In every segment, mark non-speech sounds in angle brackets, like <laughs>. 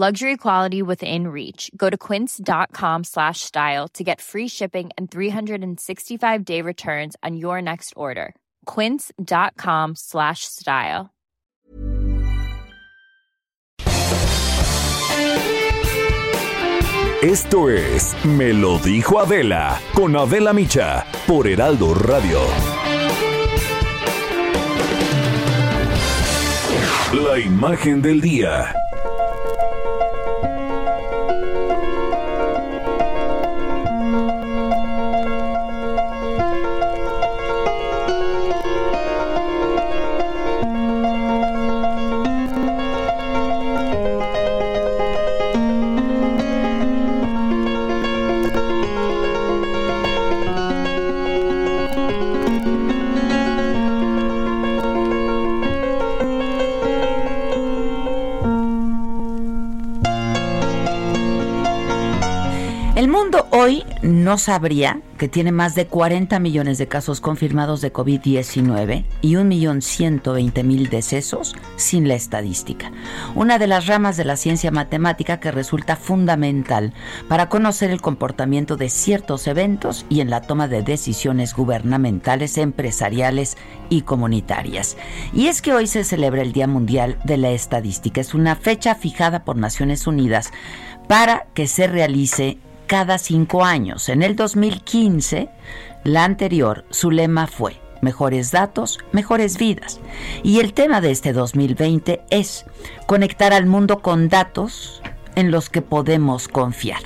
Luxury quality within reach. Go to quince.com slash style to get free shipping and 365-day returns on your next order. quince.com slash style. Esto es Me lo dijo Adela con Adela Micha por Heraldo Radio. La imagen del día. Hoy no sabría que tiene más de 40 millones de casos confirmados de COVID-19 y 1.120.000 decesos sin la estadística. Una de las ramas de la ciencia matemática que resulta fundamental para conocer el comportamiento de ciertos eventos y en la toma de decisiones gubernamentales, empresariales y comunitarias. Y es que hoy se celebra el Día Mundial de la Estadística. Es una fecha fijada por Naciones Unidas para que se realice cada cinco años. En el 2015, la anterior, su lema fue Mejores datos, mejores vidas. Y el tema de este 2020 es conectar al mundo con datos en los que podemos confiar.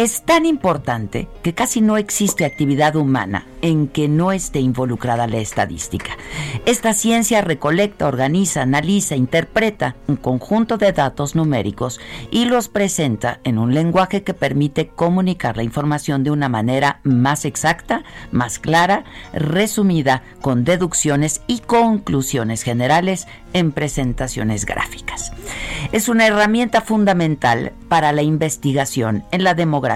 Es tan importante que casi no existe actividad humana en que no esté involucrada la estadística. Esta ciencia recolecta, organiza, analiza, interpreta un conjunto de datos numéricos y los presenta en un lenguaje que permite comunicar la información de una manera más exacta, más clara, resumida, con deducciones y conclusiones generales en presentaciones gráficas. Es una herramienta fundamental para la investigación en la demografía,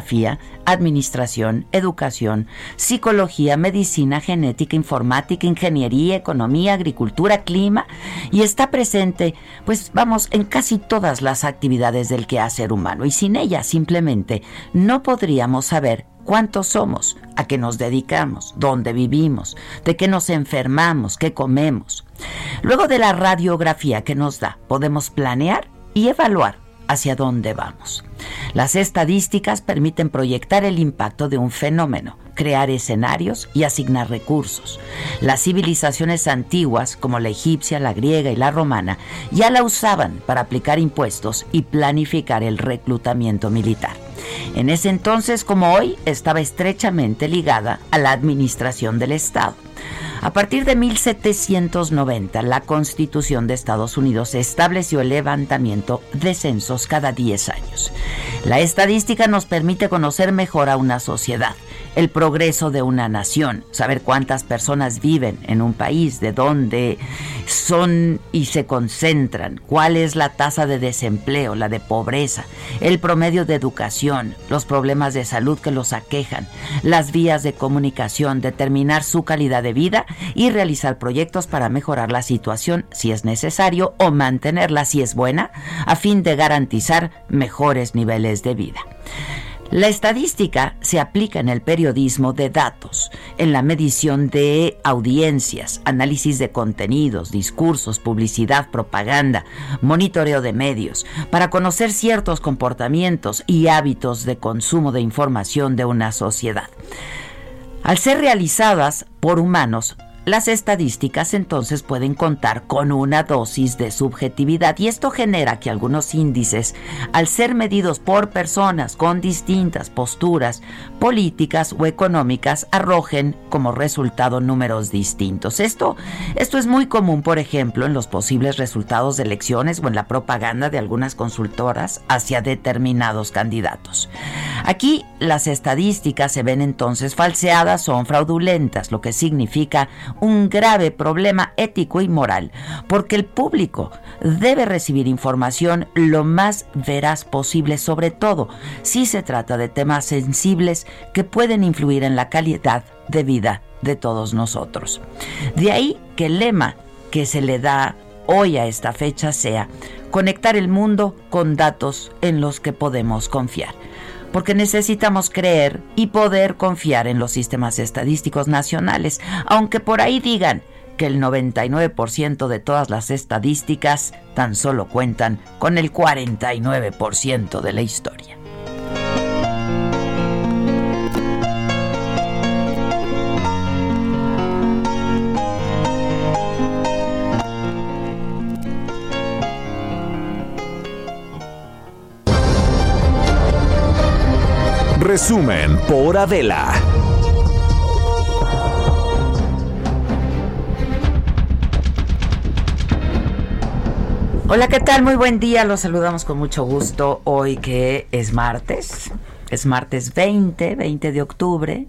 administración, educación, psicología, medicina, genética, informática, ingeniería, economía, agricultura, clima y está presente, pues vamos, en casi todas las actividades del quehacer humano y sin ella simplemente no podríamos saber cuántos somos, a qué nos dedicamos, dónde vivimos, de qué nos enfermamos, qué comemos. Luego de la radiografía que nos da, podemos planear y evaluar hacia dónde vamos. Las estadísticas permiten proyectar el impacto de un fenómeno, crear escenarios y asignar recursos. Las civilizaciones antiguas, como la egipcia, la griega y la romana, ya la usaban para aplicar impuestos y planificar el reclutamiento militar. En ese entonces, como hoy, estaba estrechamente ligada a la administración del Estado. A partir de 1790, la Constitución de Estados Unidos estableció el levantamiento de censos cada 10 años. La estadística nos permite conocer mejor a una sociedad, el progreso de una nación, saber cuántas personas viven en un país, de dónde son y se concentran, cuál es la tasa de desempleo, la de pobreza, el promedio de educación, los problemas de salud que los aquejan, las vías de comunicación, determinar su calidad de vida y realizar proyectos para mejorar la situación si es necesario o mantenerla si es buena, a fin de garantizar mejores niveles de vida. La estadística se aplica en el periodismo de datos, en la medición de audiencias, análisis de contenidos, discursos, publicidad, propaganda, monitoreo de medios, para conocer ciertos comportamientos y hábitos de consumo de información de una sociedad. Al ser realizadas por humanos, las estadísticas entonces pueden contar con una dosis de subjetividad y esto genera que algunos índices, al ser medidos por personas con distintas posturas políticas o económicas, arrojen como resultado números distintos. Esto, esto es muy común, por ejemplo, en los posibles resultados de elecciones o en la propaganda de algunas consultoras hacia determinados candidatos. Aquí las estadísticas se ven entonces falseadas, son fraudulentas, lo que significa un grave problema ético y moral, porque el público debe recibir información lo más veraz posible, sobre todo si se trata de temas sensibles que pueden influir en la calidad de vida de todos nosotros. De ahí que el lema que se le da hoy a esta fecha sea conectar el mundo con datos en los que podemos confiar porque necesitamos creer y poder confiar en los sistemas estadísticos nacionales, aunque por ahí digan que el 99% de todas las estadísticas tan solo cuentan con el 49% de la historia. Resumen por Adela. Hola, ¿qué tal? Muy buen día. Los saludamos con mucho gusto hoy que es martes. Es martes 20, 20 de octubre.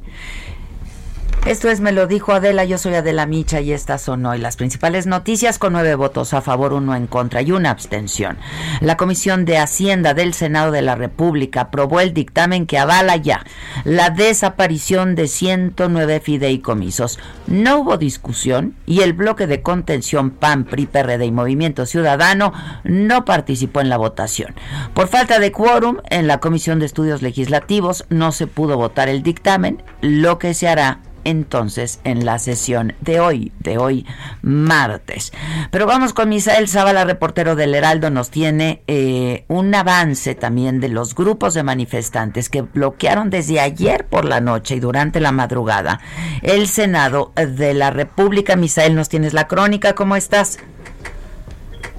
Esto es Me lo dijo Adela, yo soy Adela Micha y estas son hoy las principales noticias con nueve votos a favor, uno en contra y una abstención. La Comisión de Hacienda del Senado de la República aprobó el dictamen que avala ya la desaparición de 109 fideicomisos. No hubo discusión y el bloque de contención PAN, PRI, PRD y Movimiento Ciudadano no participó en la votación. Por falta de quórum en la Comisión de Estudios Legislativos no se pudo votar el dictamen, lo que se hará entonces en la sesión de hoy, de hoy martes. Pero vamos con Misael Zavala, reportero del Heraldo, nos tiene eh, un avance también de los grupos de manifestantes que bloquearon desde ayer por la noche y durante la madrugada el Senado de la República. Misael, nos tienes la crónica, ¿cómo estás?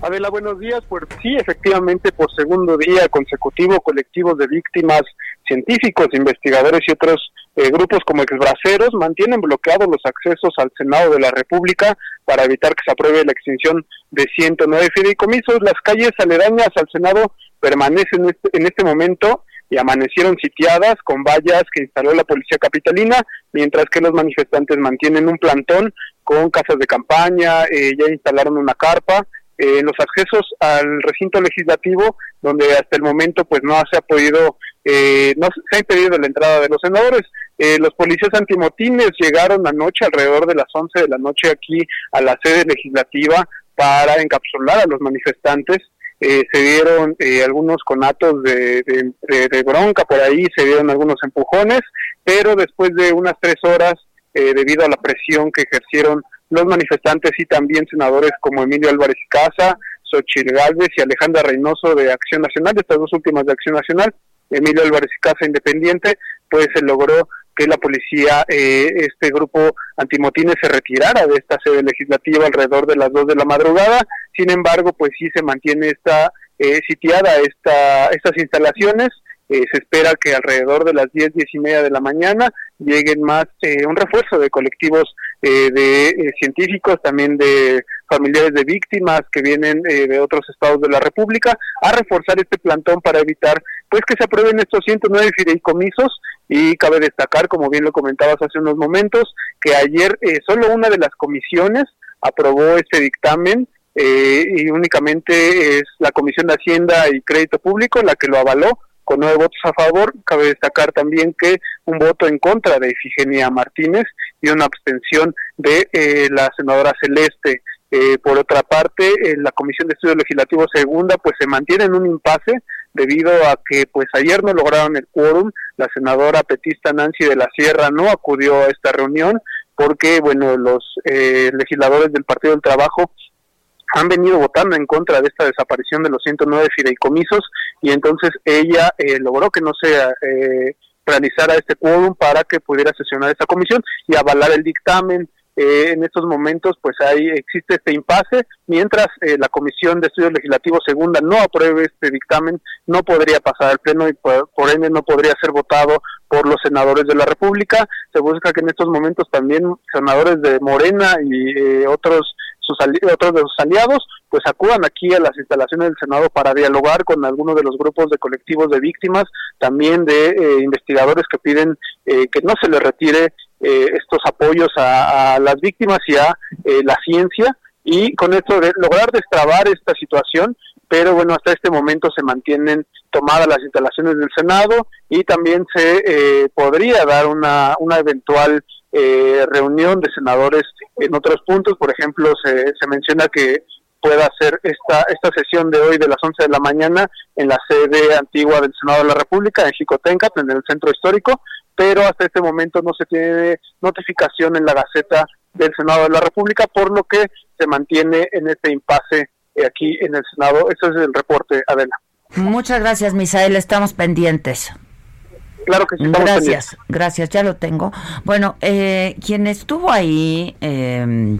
Adela, buenos días. Pues sí, efectivamente, por segundo día consecutivo, colectivos de víctimas, científicos, investigadores y otros eh, grupos como exbraceros mantienen bloqueados los accesos al Senado de la República para evitar que se apruebe la extinción de 109 fideicomisos. Las calles aledañas al Senado permanecen en este, en este momento y amanecieron sitiadas con vallas que instaló la policía capitalina, mientras que los manifestantes mantienen un plantón con casas de campaña, eh, ya instalaron una carpa eh, los accesos al recinto legislativo, donde hasta el momento pues no se ha podido, eh, no se ha impedido la entrada de los senadores. Eh, los policías antimotines llegaron anoche, alrededor de las 11 de la noche, aquí a la sede legislativa para encapsular a los manifestantes. se dieron algunos conatos de, de, bronca por ahí, se dieron algunos empujones, pero después de unas tres horas, debido a la presión que ejercieron los manifestantes y también senadores como Emilio Álvarez Casa, Xochitl Gálvez y Alejandra Reynoso de Acción Nacional, estas dos últimas de Acción Nacional, Emilio Álvarez Casa Independiente, pues se logró que la policía, eh, este grupo antimotines se retirara de esta sede legislativa alrededor de las dos de la madrugada. Sin embargo, pues sí se mantiene esta eh, sitiada esta, estas instalaciones. Eh, se espera que alrededor de las 10, 10 y media de la mañana lleguen más, eh, un refuerzo de colectivos eh, de científicos, también de familiares de víctimas que vienen de otros estados de la República, a reforzar este plantón para evitar pues que se aprueben estos 109 fideicomisos y cabe destacar, como bien lo comentabas hace unos momentos, que ayer solo una de las comisiones aprobó este dictamen y únicamente es la Comisión de Hacienda y Crédito Público la que lo avaló, con nueve votos a favor. Cabe destacar también que un voto en contra de Ifigenia Martínez y una abstención de eh, la senadora Celeste. Eh, por otra parte, en la Comisión de Estudios Legislativos Segunda pues se mantiene en un impasse debido a que pues ayer no lograron el quórum. La senadora petista Nancy de la Sierra no acudió a esta reunión porque bueno los eh, legisladores del Partido del Trabajo han venido votando en contra de esta desaparición de los 109 fideicomisos y entonces ella eh, logró que no se eh, realizara este quórum para que pudiera sesionar esta comisión y avalar el dictamen. Eh, en estos momentos pues ahí existe este impasse, mientras eh, la Comisión de Estudios Legislativos Segunda no apruebe este dictamen, no podría pasar al Pleno y por, ende no podría ser votado por los senadores de la República. Se busca que en estos momentos también senadores de Morena y eh, otros sus otros de sus aliados pues acudan aquí a las instalaciones del Senado para dialogar con algunos de los grupos de colectivos de víctimas, también de eh, investigadores que piden eh, que no se les retire eh, estos apoyos a, las víctimas y a la ciencia y con esto de lograr destrabar esta situación pero bueno, hasta este momento se mantienen tomadas las instalaciones del Senado y también se podría dar una, una eventual reunión de senadores en otros puntos, por ejemplo, se, se menciona que pueda hacer esta, esta sesión de hoy de las 11 de la mañana en la sede antigua del Senado de la República, en Jicotencat, en el centro histórico, pero hasta este momento no se tiene notificación en la Gaceta del Senado de la República, por lo que se mantiene en este impasse aquí en el Senado. Ese es el reporte, Adela. Muchas gracias, Misael. Estamos pendientes. Claro que sí. Gracias, gracias, ya lo tengo. Bueno, eh, quien estuvo ahí, eh,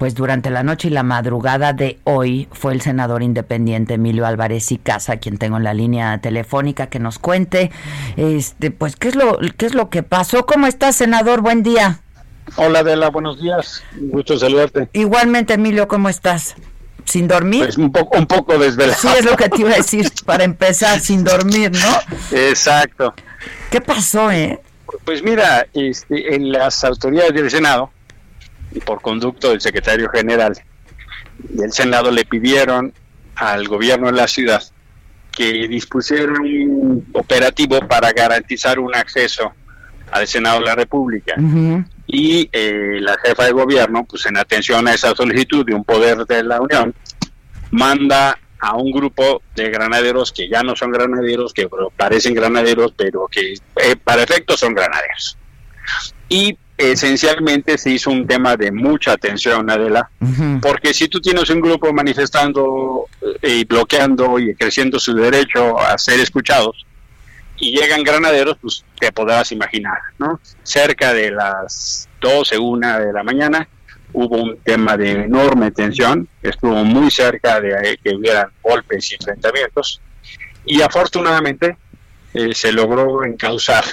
pues durante la noche y la madrugada de hoy, fue el senador independiente Emilio Álvarez y Casa, quien tengo en la línea telefónica, que nos cuente, este, pues qué es lo, qué es lo que pasó. ¿Cómo estás, senador? Buen día. Hola, Adela, buenos días. Gusto saludarte. Igualmente, Emilio, ¿cómo estás? sin dormir. Pues un poco, un poco desvelado. Sí, es lo que te iba a decir, para empezar, sin dormir, ¿no? Exacto. ¿Qué pasó, eh? Pues mira, este, en las autoridades del Senado, y por conducto del secretario general del Senado, le pidieron al gobierno de la ciudad que dispusiera un operativo para garantizar un acceso al Senado de la República. Y eh, la jefa de gobierno, pues en atención a esa solicitud de un poder de la Unión, manda a un grupo de granaderos que ya no son granaderos, que parecen granaderos, pero que eh, para efectos son granaderos. Y esencialmente se hizo un tema de mucha atención, Adela, porque si tú tienes un grupo manifestando eh, y bloqueando y creciendo su derecho a ser escuchados, y llegan granaderos, pues te podrás imaginar, ¿no? Cerca de las 12, una de la mañana, hubo un tema de enorme tensión, estuvo muy cerca de que hubieran golpes y enfrentamientos, y afortunadamente eh, se logró encauzar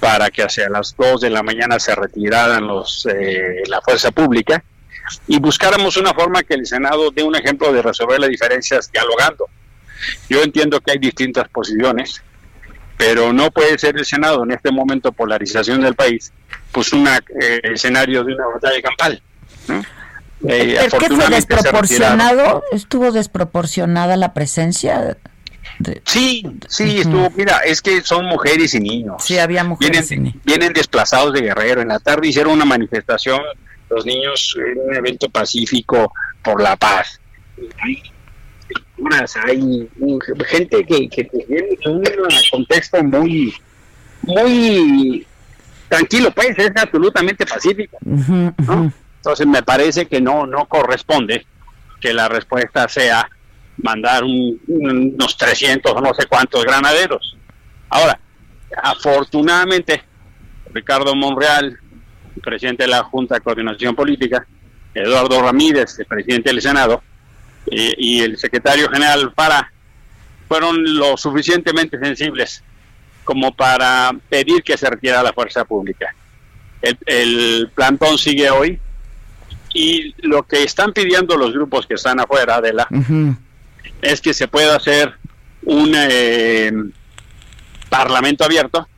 para que hacia las 2 de la mañana se retiraran los eh, la fuerza pública y buscáramos una forma que el Senado dé un ejemplo de resolver las diferencias dialogando. Yo entiendo que hay distintas posiciones, pero no puede ser el Senado en este momento polarización del país, pues un eh, escenario de una batalla campal. Eh, ¿Es que fue desproporcionado? ¿Estuvo desproporcionada la presencia? Sí, sí, estuvo, mira, es que son mujeres y niños. Sí, había mujeres vienen, Vienen desplazados de Guerrero. En la tarde hicieron una manifestación, los niños, en un evento pacífico por la paz. Hay, hay gente que, que viene en un contexto muy, muy tranquilo, pues, es absolutamente pacífico. Entonces me parece que no, no corresponde que la respuesta sea mandar unos 300 o no sé cuántos granaderos. Ahora, afortunadamente, Ricardo Monreal, presidente de la Junta de Coordinación Política, Eduardo Ramírez, el presidente del Senado, y el secretario general para fueron lo suficientemente sensibles como para pedir que se retira la fuerza pública. El, el plantón sigue hoy, y lo que están pidiendo los grupos que están afuera de la es que se pueda hacer un eh, parlamento abierto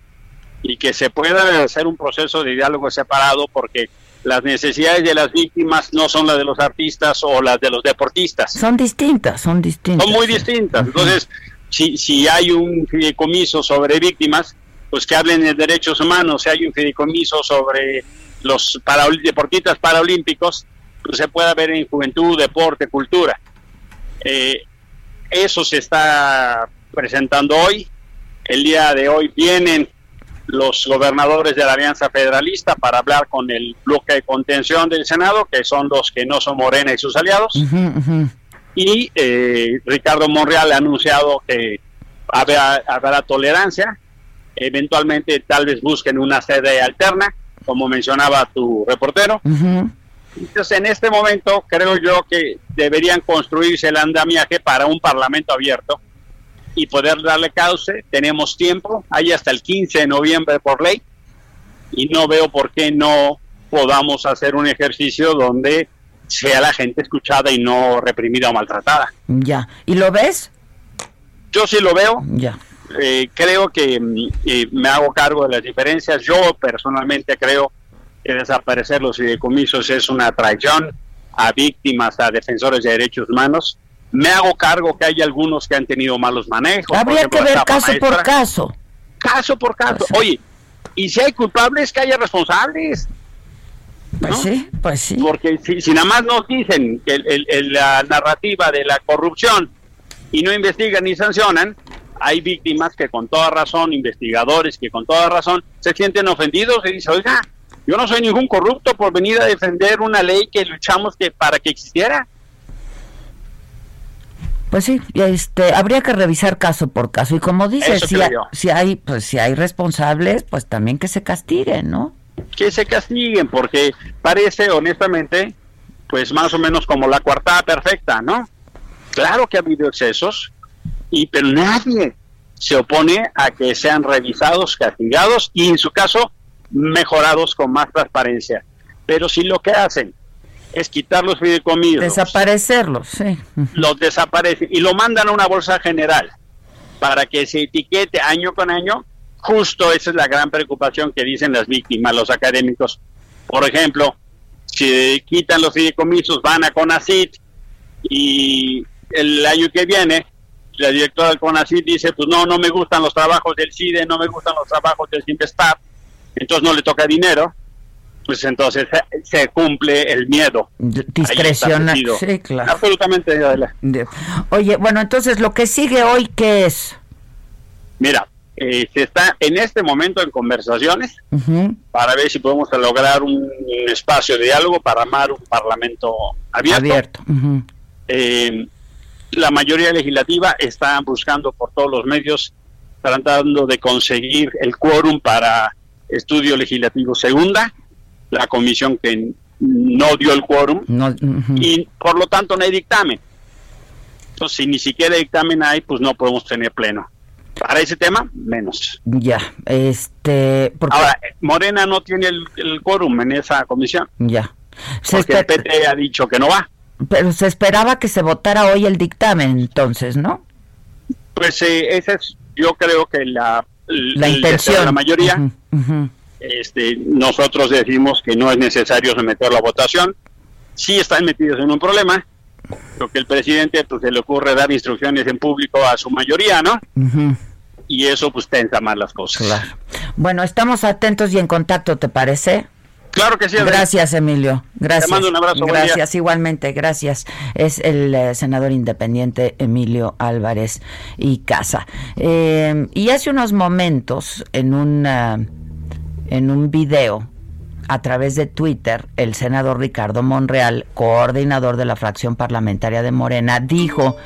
y que se pueda hacer un proceso de diálogo separado porque las necesidades de las víctimas no son las de los artistas o las de los deportistas. Son distintas, son distintas. Son muy distintas. Entonces, si, si hay un fideicomiso sobre víctimas, pues que hablen de derechos humanos. Si hay un fideicomiso sobre los para, deportistas paraolímpicos, pues se puede ver en juventud, deporte, cultura. Eh, eso se está presentando hoy. El día de hoy vienen los gobernadores de la Alianza Federalista para hablar con el bloque de contención del Senado, que son los que no son Morena y sus aliados. Y eh, Ricardo Monreal ha anunciado que habrá, habrá tolerancia. Eventualmente tal vez busquen una sede alterna como mencionaba tu reportero, Entonces, en este momento, creo yo que deberían construirse el andamiaje para un parlamento abierto y poder darle cauce. Tenemos tiempo, hay hasta el 15 de noviembre por ley, y no veo por qué no podamos hacer un ejercicio donde sea la gente escuchada y no reprimida o maltratada. Ya. ¿Y lo ves? Yo sí lo veo. Ya. Eh, creo que mm, eh, me hago cargo de las diferencias. Yo personalmente creo que desaparecer los fideicomisos es una traición a víctimas, a defensores de derechos humanos. Me hago cargo que hay algunos que han tenido malos manejos. Habría que ver caso por caso. Caso por caso. Oye, y si hay culpables, que haya responsables. Pues sí, pues sí. Porque si, nada más nos dicen que la narrativa de la corrupción y no investigan ni sancionan, hay víctimas que con toda razón, investigadores que con toda razón se sienten ofendidos y dicen, oiga, yo no soy ningún corrupto por venir a defender una ley que luchamos que para que existiera. Pues sí, este, habría que revisar caso por caso y como dices, si, si, hay, pues si hay responsables, pues también que se castiguen, ¿no? Que se castiguen, porque parece, honestamente, pues más o menos como la coartada perfecta, ¿no? Claro que ha habido excesos, y pero nadie se opone a que sean revisados, castigados y en su caso mejorados con más transparencia. Pero si lo que hacen es quitar los fideicomisos, desaparecerlos, sí. Los desaparecen y lo mandan a una bolsa general para que se etiquete año con año. Justo esa es la gran preocupación que dicen las víctimas, los académicos. Por ejemplo, si quitan los fideicomisos, van a CONACIT y el año que viene la directora del CONACIT dice, pues no, no me gustan los trabajos del CIDE, no me gustan los trabajos del SIMPESTAR, entonces no le toca dinero, pues entonces se, cumple el miedo. Discrecional, sí, claro. Absolutamente. Oye, bueno, entonces lo que sigue hoy, ¿qué es? Mira, eh, se está en este momento en conversaciones para ver si podemos lograr un, espacio de diálogo para armar un parlamento abierto. abierto la mayoría legislativa está buscando por todos los medios, tratando de conseguir el quórum para estudio legislativo segunda, la comisión que no dio el quórum y por lo tanto no hay dictamen. Entonces, si ni siquiera dictamen hay, pues no podemos tener pleno. Para ese tema, menos. Ya, este... Ahora, Morena no tiene el, quórum en esa comisión. Ya. porque el PT ha dicho que no va. Pero se esperaba que se votara hoy el dictamen, entonces, ¿no? Pues eh, esa es, yo creo que la, la intención. la mayoría. Este, nosotros decimos que no es necesario someter la votación. Sí están metidos en un problema, lo que el presidente pues, se le ocurre dar instrucciones en público a su mayoría, ¿no? Y eso pues tensa más las cosas. Claro. Bueno, estamos atentos y en contacto, ¿te parece? Claro que sí. Gracias, Emilio. Gracias. Te mando un abrazo. Gracias, igualmente. Gracias. Es el eh, senador independiente Emilio Álvarez y Casa. Eh, y hace unos momentos, en un, en un video a través de Twitter, el senador Ricardo Monreal, coordinador de la fracción parlamentaria de Morena, dijo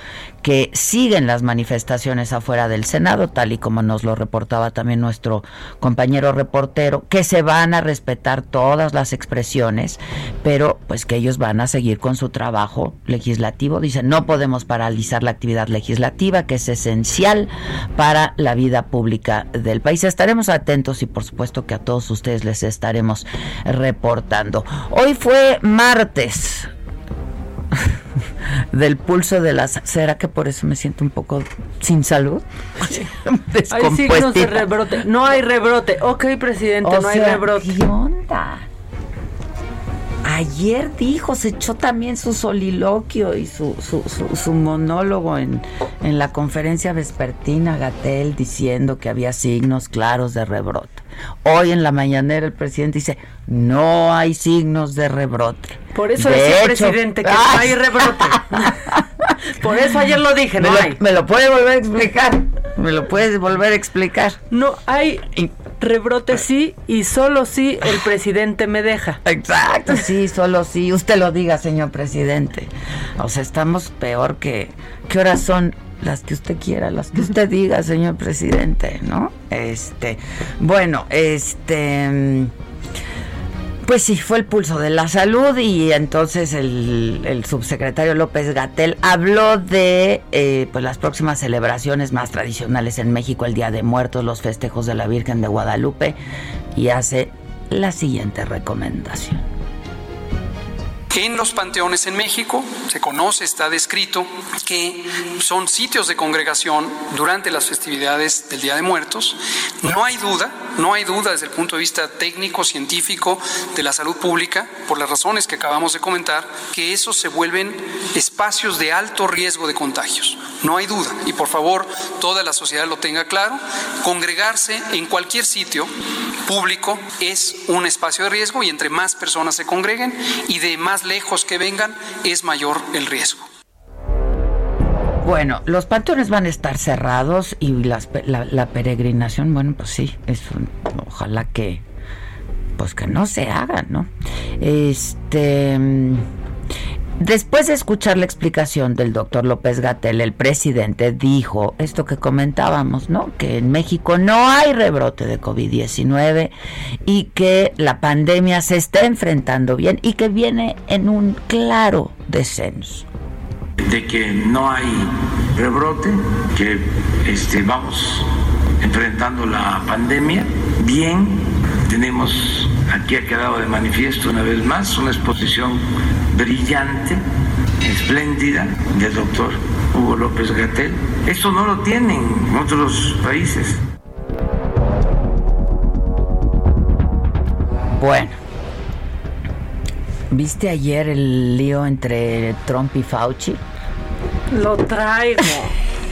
que siguen las manifestaciones afuera del Senado, tal y como nos lo reportaba también nuestro compañero reportero, que se van a respetar todas las expresiones, pero pues que ellos van a seguir con su trabajo legislativo. Dicen, no podemos paralizar la actividad legislativa, que es esencial para la vida pública del país. Estaremos atentos y por supuesto que a todos ustedes les estaremos reportando. Hoy fue martes <laughs> del pulso de las... ¿Será que por eso me siento un poco sin salud? <laughs> hay signos de rebrote. No hay rebrote. Ok, presidente, no hay rebrote. ¿Qué onda? Ayer dijo, se echó también su soliloquio y su, su, su, monólogo en, en la conferencia vespertina, Gatel, diciendo que había signos claros de rebrote. Hoy en la mañanera el presidente dice, no hay signos de rebrote. Por eso decía el presidente que <laughs> no hay rebrote. <laughs> Por eso ayer lo dije, no me hay. Lo, me lo puede volver a explicar. Me lo puedes volver a explicar. No hay rebrote sí y solo si el presidente me deja. Exacto, sí, solo si usted lo diga, señor presidente. O sea, estamos peor que ¿qué horas son? Las que usted quiera, las que usted diga, señor presidente, ¿no? Este, bueno, este Pues sí, fue el pulso de la salud y entonces el, subsecretario López Gatel habló de eh, pues las próximas celebraciones más tradicionales en México, el Día de Muertos, los festejos de la Virgen de Guadalupe y hace la siguiente recomendación. En los panteones en México se conoce, está descrito, que son sitios de congregación durante las festividades del Día de Muertos. No hay duda, no hay duda desde el punto de vista técnico, científico, de la salud pública, por las razones que acabamos de comentar, que esos se vuelven espacios de alto riesgo de contagios. No hay duda. Y por favor, toda la sociedad lo tenga claro. Congregarse en cualquier sitio público es un espacio de riesgo y entre más personas se congreguen y de más lejos que vengan, es mayor el riesgo. Bueno, los panteones van a estar cerrados y la, peregrinación, bueno, pues sí, ojalá que, pues que no se haga, ¿no? Este, Después de escuchar la explicación del doctor López Gatel, el presidente dijo esto que comentábamos, ¿no? Que en México no hay rebrote de COVID-19 y que la pandemia se está enfrentando bien y que viene en un claro descenso. De que no hay rebrote, que este, vamos enfrentando la pandemia bien, tenemos aquí ha quedado de manifiesto una vez más una exposición brillante, espléndida del doctor Hugo López Gatel. Eso no lo tienen otros países. Bueno, ¿viste ayer el lío entre Trump y Fauci? Lo traigo.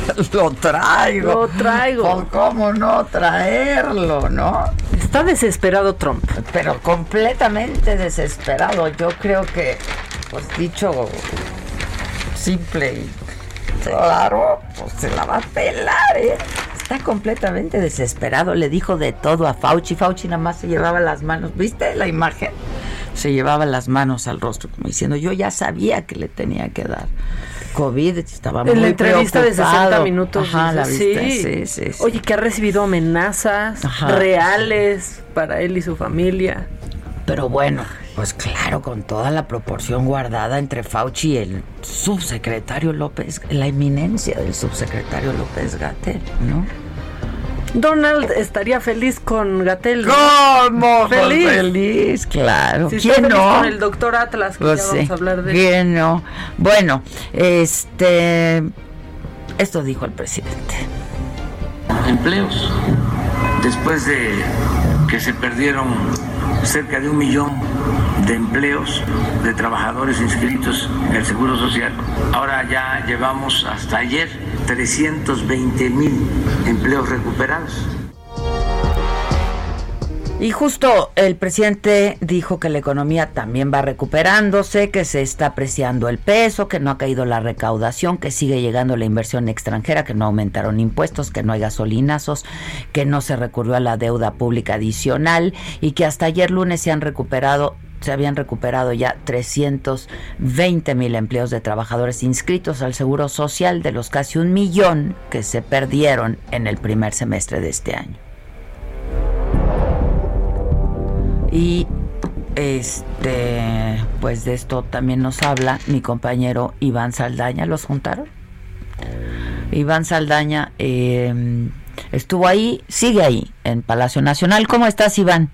<laughs> lo traigo. Lo traigo. ¿Cómo no traerlo, no? Está desesperado Trump. Pero completamente desesperado. Yo creo que, pues dicho simple y claro, pues se la va a pelar, ¿eh? Está completamente desesperado. Le dijo de todo a Fauci. Fauci nada más se llevaba las manos. ¿Viste la imagen? Se llevaba las manos al rostro, como diciendo, yo ya sabía que le tenía que dar. COVID, estaba muy En la entrevista de 60 minutos. Ajá, la viste, sí. Sí, Oye, que ha recibido amenazas reales para él y su familia. Pero bueno, pues claro, con toda la proporción guardada entre Fauci y el subsecretario López, la eminencia del subsecretario López Gatel, ¿no? Donald estaría feliz con Gatel. ¿Cómo? Feliz. Feliz, claro. ¿Quién no? Con el doctor Atlas, que pues ya vamos a hablar de ¿Quién no? Bueno, este. Esto dijo el presidente. Empleos. Después de que se perdieron cerca de un millón de empleos de trabajadores inscritos en el Seguro Social. Ahora ya llevamos hasta ayer 320 mil empleos recuperados. Y justo el presidente dijo que la economía también va recuperándose, que se está apreciando el peso, que no ha caído la recaudación, que sigue llegando la inversión extranjera, que no aumentaron impuestos, que no hay gasolinazos, que no se recurrió a la deuda pública adicional y que hasta ayer lunes se han recuperado se habían recuperado ya 320 mil empleos de trabajadores inscritos al Seguro Social de los casi un millón que se perdieron en el primer semestre de este año. Y este, pues de esto también nos habla mi compañero Iván Saldaña. ¿Los juntaron? Iván Saldaña eh, estuvo ahí, sigue ahí, en Palacio Nacional. ¿Cómo estás, Iván?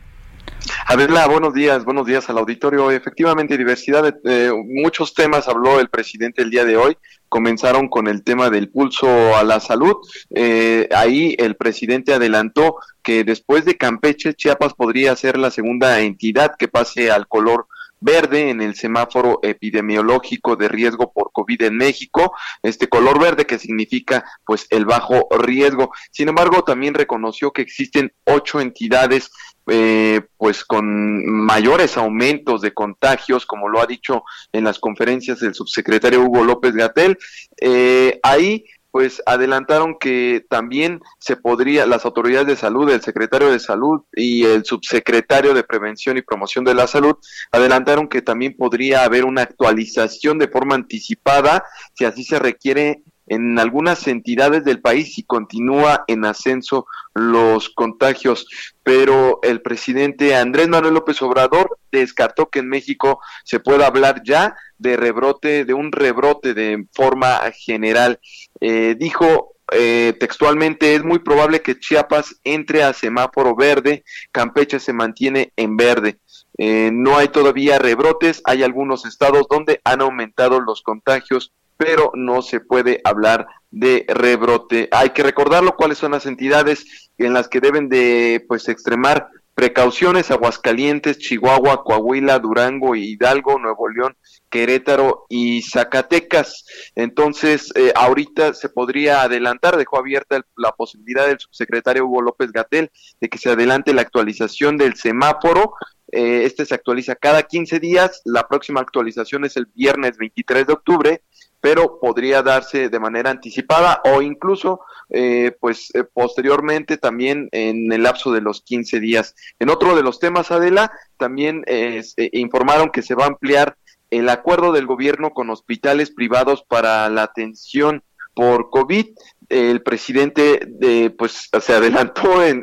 Adela, buenos días, buenos días al auditorio. Efectivamente, diversidad de eh, muchos temas habló el presidente el día de hoy. Comenzaron con el tema del pulso a la salud. Eh, ahí el presidente adelantó que después de Campeche, Chiapas podría ser la segunda entidad que pase al color verde en el semáforo epidemiológico de riesgo por COVID en México, este color verde que significa pues el bajo riesgo. Sin embargo, también reconoció que existen ocho entidades eh, pues con mayores aumentos de contagios, como lo ha dicho en las conferencias el subsecretario Hugo López Gatel. Eh, ahí pues adelantaron que también se podría, las autoridades de salud, el secretario de salud y el subsecretario de prevención y promoción de la salud, adelantaron que también podría haber una actualización de forma anticipada, si así se requiere, en algunas entidades del país y continúa en ascenso los contagios. Pero el presidente Andrés Manuel López Obrador descartó que en México se pueda hablar ya de rebrote, de un rebrote de forma general. Eh, dijo eh, textualmente, es muy probable que Chiapas entre a semáforo verde, Campeche se mantiene en verde. Eh, no hay todavía rebrotes, hay algunos estados donde han aumentado los contagios, pero no se puede hablar de rebrote. Hay que recordarlo cuáles son las entidades en las que deben de pues extremar precauciones, Aguascalientes, Chihuahua, Coahuila, Durango, Hidalgo, Nuevo León, Querétaro y Zacatecas. Entonces, eh, ahorita se podría adelantar, dejó abierta la posibilidad del subsecretario Hugo López Gatel de que se adelante la actualización del semáforo. Eh, este se actualiza cada 15 días, la próxima actualización es el viernes 23 de octubre, pero podría darse de manera anticipada o incluso eh, pues posteriormente también en el lapso de los 15 días. En otro de los temas, Adela, también informaron que se va a ampliar el acuerdo del gobierno con hospitales privados para la atención por COVID. El presidente de, pues se adelantó en...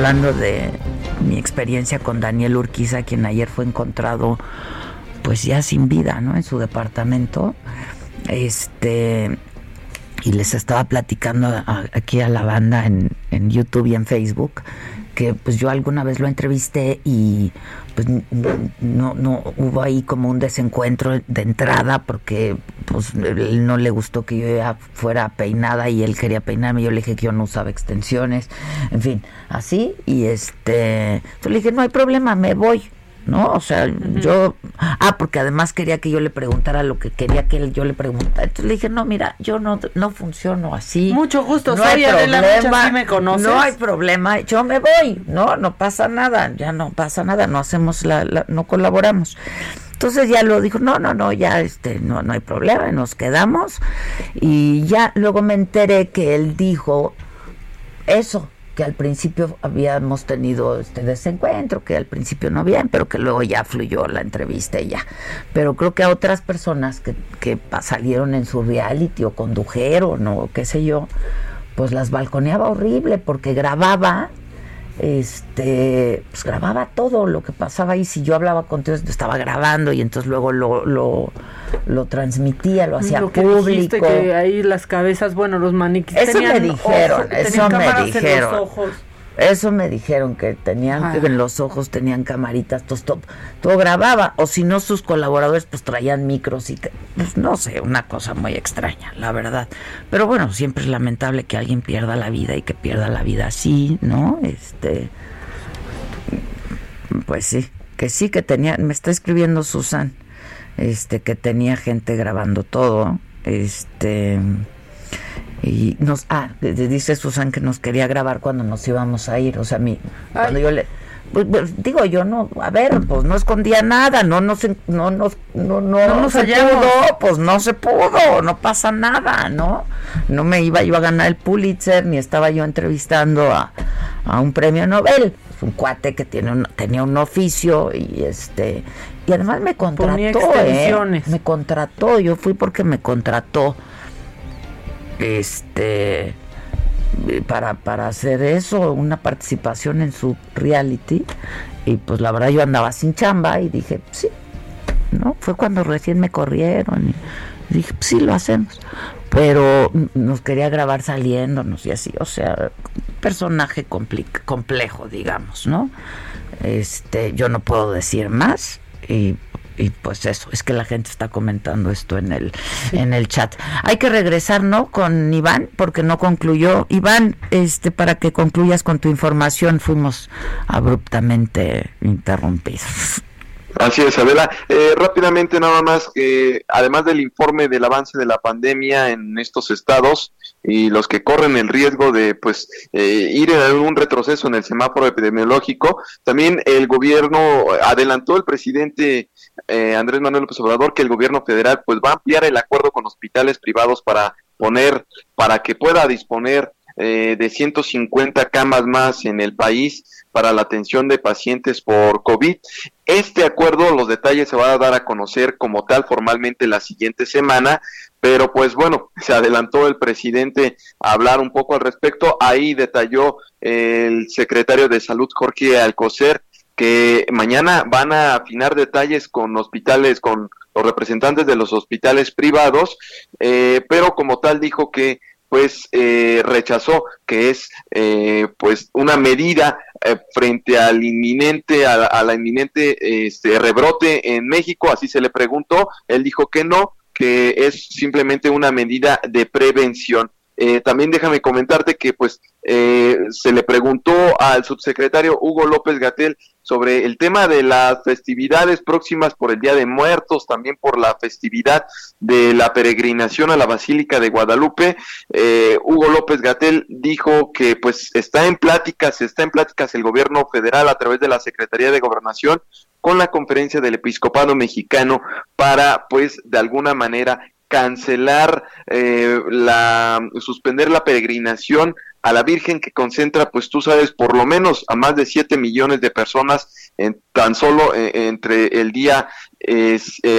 Hablando de mi experiencia con Daniel Urquiza, quien ayer fue encontrado pues ya sin vida, ¿no? En su departamento. Este y les estaba platicando aquí a la banda en, en YouTube y en Facebook pues yo alguna vez lo entrevisté y pues no, no hubo ahí como un desencuentro de entrada porque pues él no le gustó que yo ya fuera peinada y él quería peinarme, yo le dije que yo no usaba extensiones, en fin, así. Y este, yo le dije no hay problema, me voy ¿no? O sea, yo, ah, porque además quería que yo le preguntara lo que quería que él, yo le preguntara. Entonces le dije, no, mira, yo no, no funciono así. Mucho gusto, no hay problema, me conoces. No hay problema, yo me voy, no, no pasa nada, ya no pasa nada, no hacemos la, no colaboramos. Entonces ya lo dijo, no, no, no, ya este, no, no hay problema, nos quedamos. Y ya luego me enteré que él dijo eso, al principio habíamos tenido este desencuentro, que al principio no bien, pero que luego ya fluyó la entrevista y ya. Pero creo que a otras personas que, que salieron en su reality o condujeron o qué sé yo, pues las balconeaba horrible porque grababa este, pues grababa todo lo que pasaba ahí. Si yo hablaba contigo, estaba grabando y entonces luego lo, lo, lo transmitía, lo hacía lo que público. que ahí las cabezas, bueno, los maniquíes. Eso me dijeron, eso me dijeron. Eso me dijeron que tenían que en los ojos tenían camaritas, todo, todo, grababa, o si no sus colaboradores pues traían micros y pues no sé, una cosa muy extraña, la verdad. Pero bueno, siempre es lamentable que alguien pierda la vida y que pierda la vida así, ¿no? Este pues sí, que sí que tenía, me está escribiendo Susan, este que tenía gente grabando todo, este y nos ah dice Susan que nos quería grabar cuando nos íbamos a ir o sea a mí cuando yo le pues, pues, digo yo no a ver pues no escondía nada no no no no no, no, se pudo pues no se pudo no pasa nada no no me iba yo a ganar el Pulitzer ni estaba yo entrevistando a, a un premio Nobel un cuate que tiene un, tenía un oficio y este y además me contrató, ¿eh? me contrató, yo fui porque me contrató este para, para hacer eso, una participación en su reality y pues la verdad yo andaba sin chamba y dije, sí, ¿no? Fue cuando recién me corrieron y dije, sí, lo hacemos pero nos quería grabar saliéndonos y así, o sea, personaje complejo, digamos, ¿no? Este, yo no puedo decir más y, y, pues eso, es que la gente está comentando esto en el en el chat. Hay que regresar, ¿no? Con Iván porque no concluyó. Iván, este para que concluyas con tu información, fuimos abruptamente interrumpidos. Así es, Adela. Eh, rápidamente, nada más, que además del informe del avance de la pandemia en estos estados y los que corren el riesgo de pues eh, ir en un retroceso en el semáforo epidemiológico, también el gobierno adelantó el presidente eh, Andrés Manuel López Obrador que el gobierno federal pues va a ampliar el acuerdo con hospitales privados para poner, para que pueda disponer de 150 camas más en el país para la atención de pacientes por COVID. Este acuerdo, los detalles se van a dar a conocer como tal formalmente la siguiente semana, pero pues bueno, <laughs> se adelantó el presidente a hablar un poco al respecto. Ahí detalló el secretario de Salud, Jorge Alcocer, que mañana van a afinar detalles con hospitales, con los representantes de los hospitales privados, eh, pero como tal dijo que pues eh, rechazó que es eh, pues una medida eh, frente al inminente a, la inminente este rebrote en México así se le preguntó él dijo que no que es simplemente una medida de prevención. También déjame comentarte que pues se le preguntó al subsecretario Hugo López Gatel sobre el tema de las festividades próximas por el Día de Muertos, también por la festividad de la peregrinación a la Basílica de Guadalupe. Eh, Hugo López Gatel dijo que pues está en pláticas, está en pláticas el gobierno federal a través de la Secretaría de Gobernación con la conferencia del episcopado mexicano para pues de alguna manera cancelar eh, la suspender la peregrinación a la Virgen que concentra, pues tú sabes, por lo menos a más de 7 millones de personas en, tan solo eh, entre el día eh,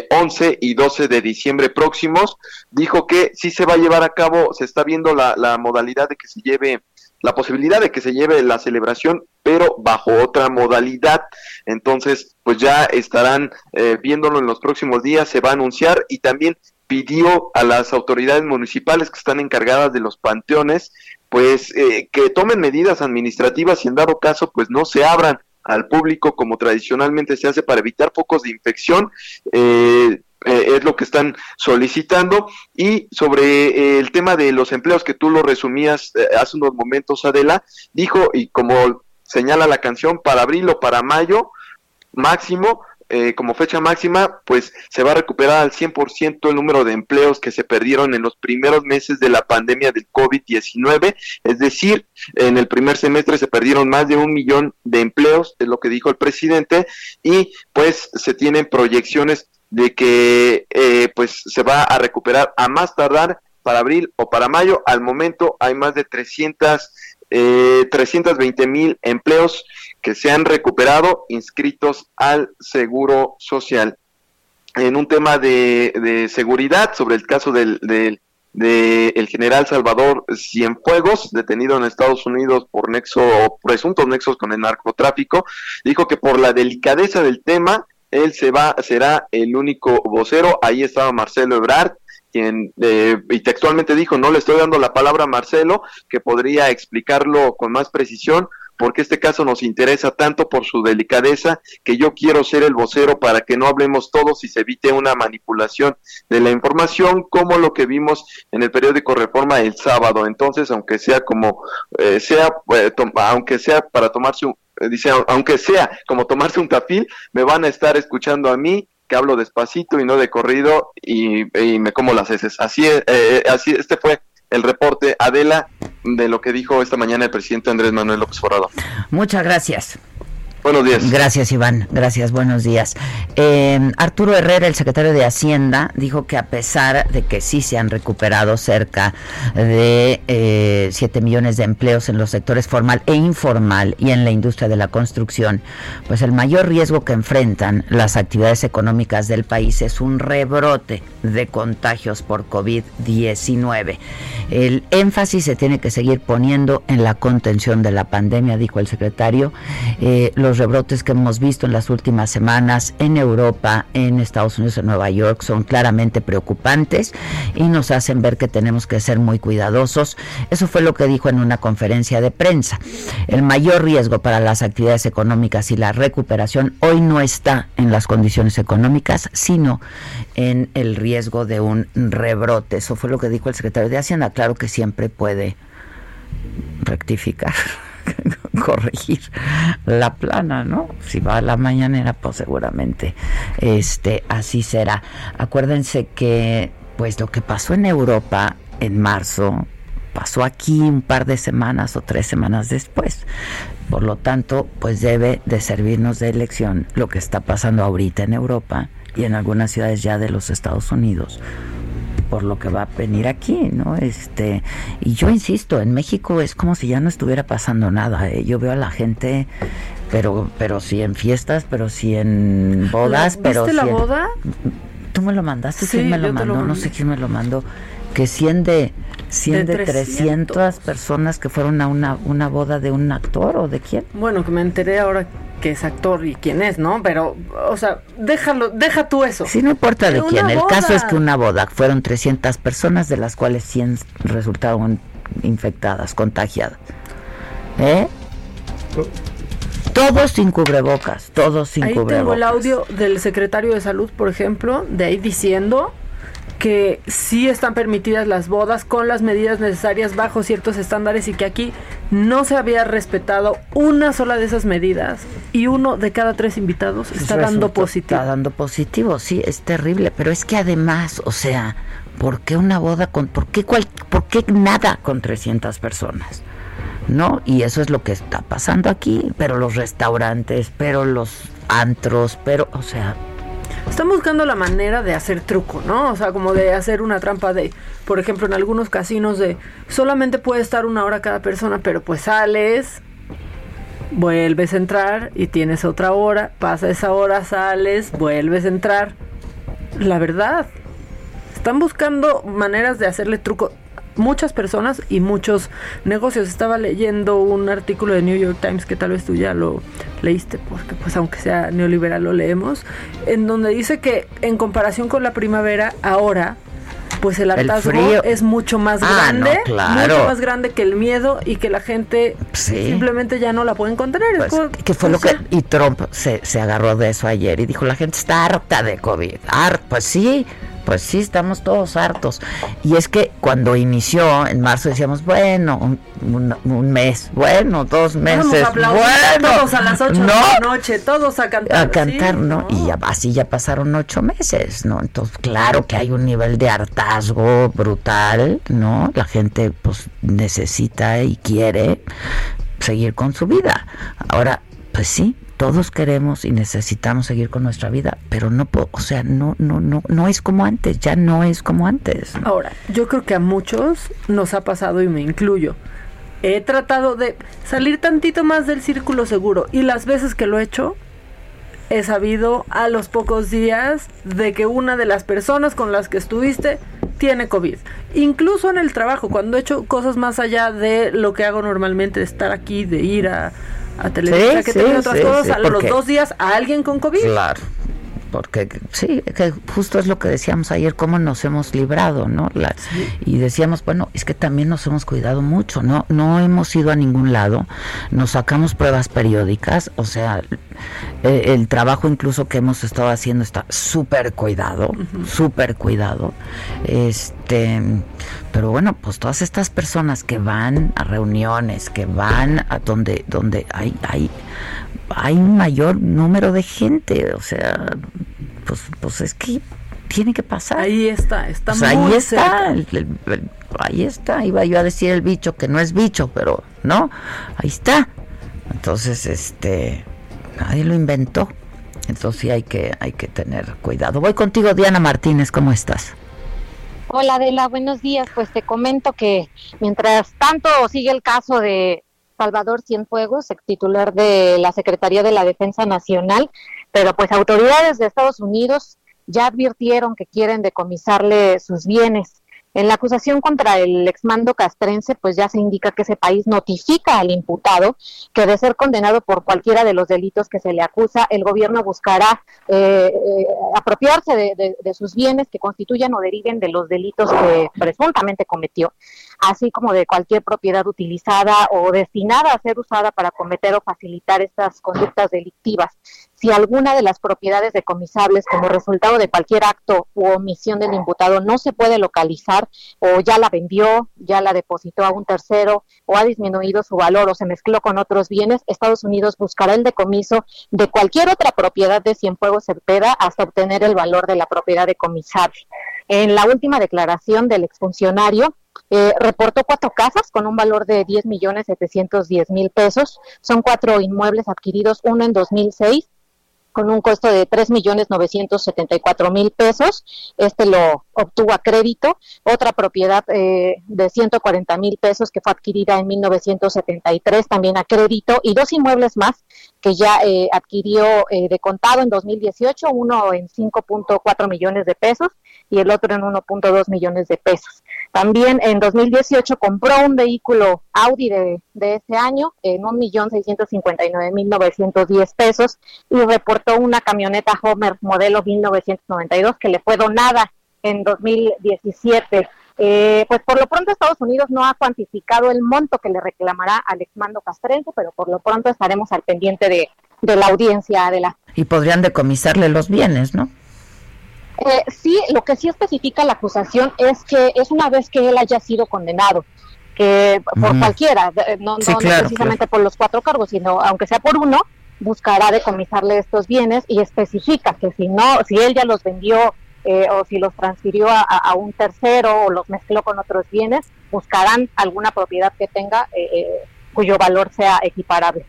11 y 12 de diciembre próximos. Dijo que sí se va a llevar a cabo, se está viendo la, la modalidad de que se lleve la posibilidad de que se lleve la celebración, pero bajo otra modalidad. Entonces, pues ya estarán eh, viéndolo en los próximos días, se va a anunciar y también pidió a las autoridades municipales que están encargadas de los panteones pues eh, que tomen medidas administrativas y en dado caso pues no se abran al público como tradicionalmente se hace para evitar focos de infección. Eh, eh, es lo que están solicitando. Y sobre el tema de los empleos que tú lo resumías hace unos momentos, Adela, dijo, y como señala la canción, para abril o para mayo máximo, eh, como fecha máxima, pues se va a recuperar al 100% el número de empleos que se perdieron en los primeros meses de la pandemia del COVID-19, es decir, en el primer semestre se perdieron más de un millón de empleos, es lo que dijo el presidente, y pues se tienen proyecciones de que eh, pues se va a recuperar a más tardar para abril o para mayo. Al momento hay más de 300 eh, 320 mil empleos que se han recuperado inscritos al Seguro Social. En un tema de, seguridad, sobre el caso del, del el general Salvador Cienfuegos, detenido en Estados Unidos por nexo o presuntos nexos con el narcotráfico, dijo que por la delicadeza del tema, él se va, será el único vocero. Ahí estaba Marcelo Ebrard, quien eh, y textualmente dijo, no le estoy dando la palabra a Marcelo, que podría explicarlo con más precisión, porque este caso nos interesa tanto por su delicadeza que yo quiero ser el vocero para que no hablemos todos y se evite una manipulación de la información como lo que vimos en el periódico Reforma el sábado. Entonces, aunque sea como eh, sea, eh, aunque sea para tomarse un, dice, aunque sea como tomarse un tafil, me van a estar escuchando a mí que hablo despacito y no de corrido y, me como las heces. Así, es, eh, así este fue el reporte, Adela, de lo que dijo esta mañana el presidente Andrés Manuel López Obrador. Muchas gracias. Buenos días. Gracias, Iván. Gracias, buenos días. Eh, Arturo Herrera, el secretario de Hacienda, dijo que a pesar de que sí se han recuperado cerca de eh, 7 millones de empleos en los sectores formal e informal y en la industria de la construcción, pues el mayor riesgo que enfrentan las actividades económicas del país es un rebrote de contagios por COVID-19. El énfasis se tiene que seguir poniendo en la contención de la pandemia, dijo el secretario. Eh, rebrotes que hemos visto en las últimas semanas en Europa, en Estados Unidos, en Nueva York, son claramente preocupantes y nos hacen ver que tenemos que ser muy cuidadosos. Eso fue lo que dijo en una conferencia de prensa. El mayor riesgo para las actividades económicas y la recuperación hoy no está en las condiciones económicas, sino en el riesgo de un rebrote. Eso fue lo que dijo el secretario de Hacienda. Claro que siempre puede rectificar. <laughs> corregir la plana, ¿no? Si va a la mañanera, pues seguramente este así será. Acuérdense que pues lo que pasó en Europa en marzo pasó aquí un par de semanas o tres semanas después. Por lo tanto, pues debe de servirnos de elección lo que está pasando ahorita en Europa y en algunas ciudades ya de los Estados Unidos por lo que va a venir aquí, ¿no? Este, y yo insisto, en México es como si ya no estuviera pasando nada. ¿eh? Yo veo a la gente, pero, pero sí en fiestas, pero sí en bodas, ¿Viste pero la sí en- boda? Tú me lo mandaste, Sí, ¿quién me lo mandó? no sé quién me lo mandó. Que 100 de, 100 de, De 300 personas que fueron a una, una boda de un actor o de quién. Bueno, que me enteré ahora que es actor y quién es, ¿no? Pero, o sea, déjalo, deja tú eso. Sí, no importa de quién. El caso es que una boda fueron 300 personas, de las cuales 100 resultaron infectadas, contagiadas. ¿Eh? Todos sin cubrebocas, todos sin ahí cubrebocas. tengo el audio del secretario de salud, por ejemplo, de ahí diciendo que sí están permitidas las bodas con las medidas necesarias bajo ciertos estándares y que aquí no se había respetado una sola de esas medidas y uno de cada tres invitados está Resulta- dando positivo. Está dando positivo, sí, es terrible, pero es que además, o sea, ¿por qué una boda con, por qué, cual, por qué nada con 300 personas? ¿No? Y eso es lo que está pasando aquí, pero los restaurantes, pero los antros, pero, o sea, Están buscando la manera de hacer truco, ¿no? O sea, como de hacer una trampa de, por ejemplo, en algunos casinos de solamente puede estar una hora cada persona, pero pues sales, vuelves a entrar y tienes otra hora, pasa esa hora, sales, vuelves a entrar. La verdad, están buscando maneras de hacerle truco. Muchas personas y muchos negocios. Estaba leyendo un artículo de New York Times que tal vez tú ya lo leíste, porque pues aunque sea neoliberal lo leemos, en donde dice que en comparación con la primavera, ahora pues el hartazgo es mucho más Ah, no, grande, claro. mucho más grande que el miedo y que la gente Sí. simplemente ya no la pueden contener. Es pues, como- que fue lo que sea, y Trump se, se agarró de eso ayer y dijo la gente está harta de COVID Har- pues sí pues sí estamos todos hartos y es que cuando inició en marzo decíamos bueno un, un- un mes bueno dos meses a bueno todos a las 8 no de la noche, todos a cantar. a cantar, sí, ¿no? Y ya, así ya pasaron ocho meses, ¿no? Entonces, claro que hay un nivel de hartazgo brutal, ¿no? La gente, pues, necesita y quiere seguir con su vida. Ahora, pues sí, todos queremos y necesitamos seguir con nuestra vida, pero no, o sea, no, no, no, no es como antes, ya no es como antes. Ahora, yo creo que a muchos nos ha pasado y me incluyo. He tratado de salir tantito más del círculo seguro y las veces que lo he hecho, he sabido a los pocos días de que una de las personas con las que estuviste tiene COVID. Incluso en el trabajo, cuando he hecho cosas más allá de lo que hago normalmente, de estar aquí, de ir a, a Televisa, que sí, tengo otras sí, cosas, sí, a los dos días a alguien con COVID. Claro. Porque sí, que justo es lo que decíamos ayer, cómo nos hemos librado, ¿no? La- Y decíamos, bueno, es que también nos hemos cuidado mucho, ¿no? No hemos ido a ningún lado, nos sacamos pruebas periódicas, o sea, eh, el trabajo incluso que hemos estado haciendo está súper cuidado, súper cuidado. Este, pero bueno, pues todas estas personas que van a reuniones, que van a donde, donde hay, hay, hay un mayor número de gente, o sea, pues, pues es que tiene que pasar. Ahí está, está Pues muy ahí está, cerca. el- el- el- ahí está, iba yo a decir el bicho que no es bicho, pero no, ahí está. Entonces, este, Nadie lo inventó. Entonces sí hay que, hay que tener cuidado. Voy contigo, Diana Martínez, ¿cómo estás? Hola Adela, buenos días. Pues te comento que mientras tanto sigue el caso de Salvador Cienfuegos, ex titular de la Secretaría de la Defensa Nacional, pero pues autoridades de Estados Unidos ya advirtieron que quieren decomisarle sus bienes. En la acusación contra el exmando castrense, pues ya se indica que ese país notifica al imputado que de ser condenado por cualquiera de los delitos que se le acusa, el gobierno buscará eh, eh, apropiarse de, de, sus bienes que constituyan o deriven de los delitos que presuntamente cometió, así como de cualquier propiedad utilizada o destinada a ser usada para cometer o facilitar estas conductas delictivas si alguna de las propiedades decomisables como resultado de cualquier acto u omisión del imputado no se puede localizar o ya la vendió, ya la depositó a un tercero o ha disminuido su valor o se mezcló con otros bienes, Estados Unidos buscará el decomiso de cualquier otra propiedad de Cienfuegos Cepeda hasta obtener el valor de la propiedad decomisable. En la última declaración del exfuncionario, eh, reportó cuatro casas con un valor de 10 millones 710 mil pesos. Son cuatro inmuebles adquiridos, uno en 2006 con un costo de tres millones novecientos setenta y cuatro mil pesos. Este lo obtuvo a crédito. Otra propiedad eh, de ciento cuarenta mil pesos que fue adquirida en 1973 también a crédito y dos inmuebles más que ya eh, adquirió eh, de contado en 2018, uno en 5.4 millones de pesos y el otro en 1.2 millones de pesos. También en 2018 compró un vehículo Audi de, de ese año en 1.659.910 pesos y reportó una camioneta Homer modelo 1992 que le fue donada en 2017. Eh, pues por lo pronto Estados Unidos no ha cuantificado el monto que le reclamará al exmando castrense, pero por lo pronto estaremos al pendiente de, de la audiencia de la... Y podrían decomisarle los bienes, ¿no? Eh, sí, lo que sí especifica la acusación es que es una vez que él haya sido condenado, que por cualquiera, no, precisamente por los cuatro cargos, sino aunque sea por uno, buscará decomisarle estos bienes y especifica que si no, si él ya los vendió eh, o si los transfirió a, un tercero o los mezcló con otros bienes, buscarán alguna propiedad que tenga eh, cuyo valor sea equiparable.